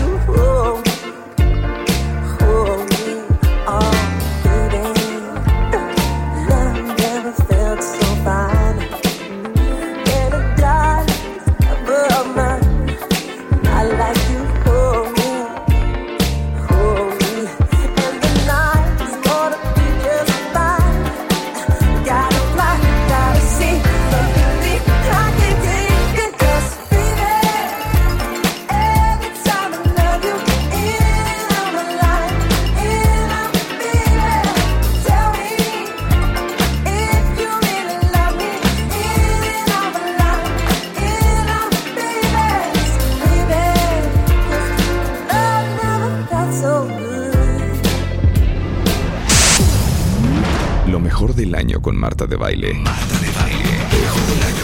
año con Marta de Baile. Marta de Baile.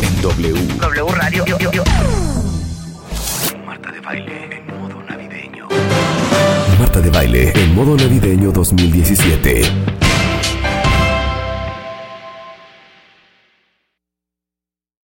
En W. W Radio. Marta de baile en modo navideño. Marta de Baile en modo navideño 2017.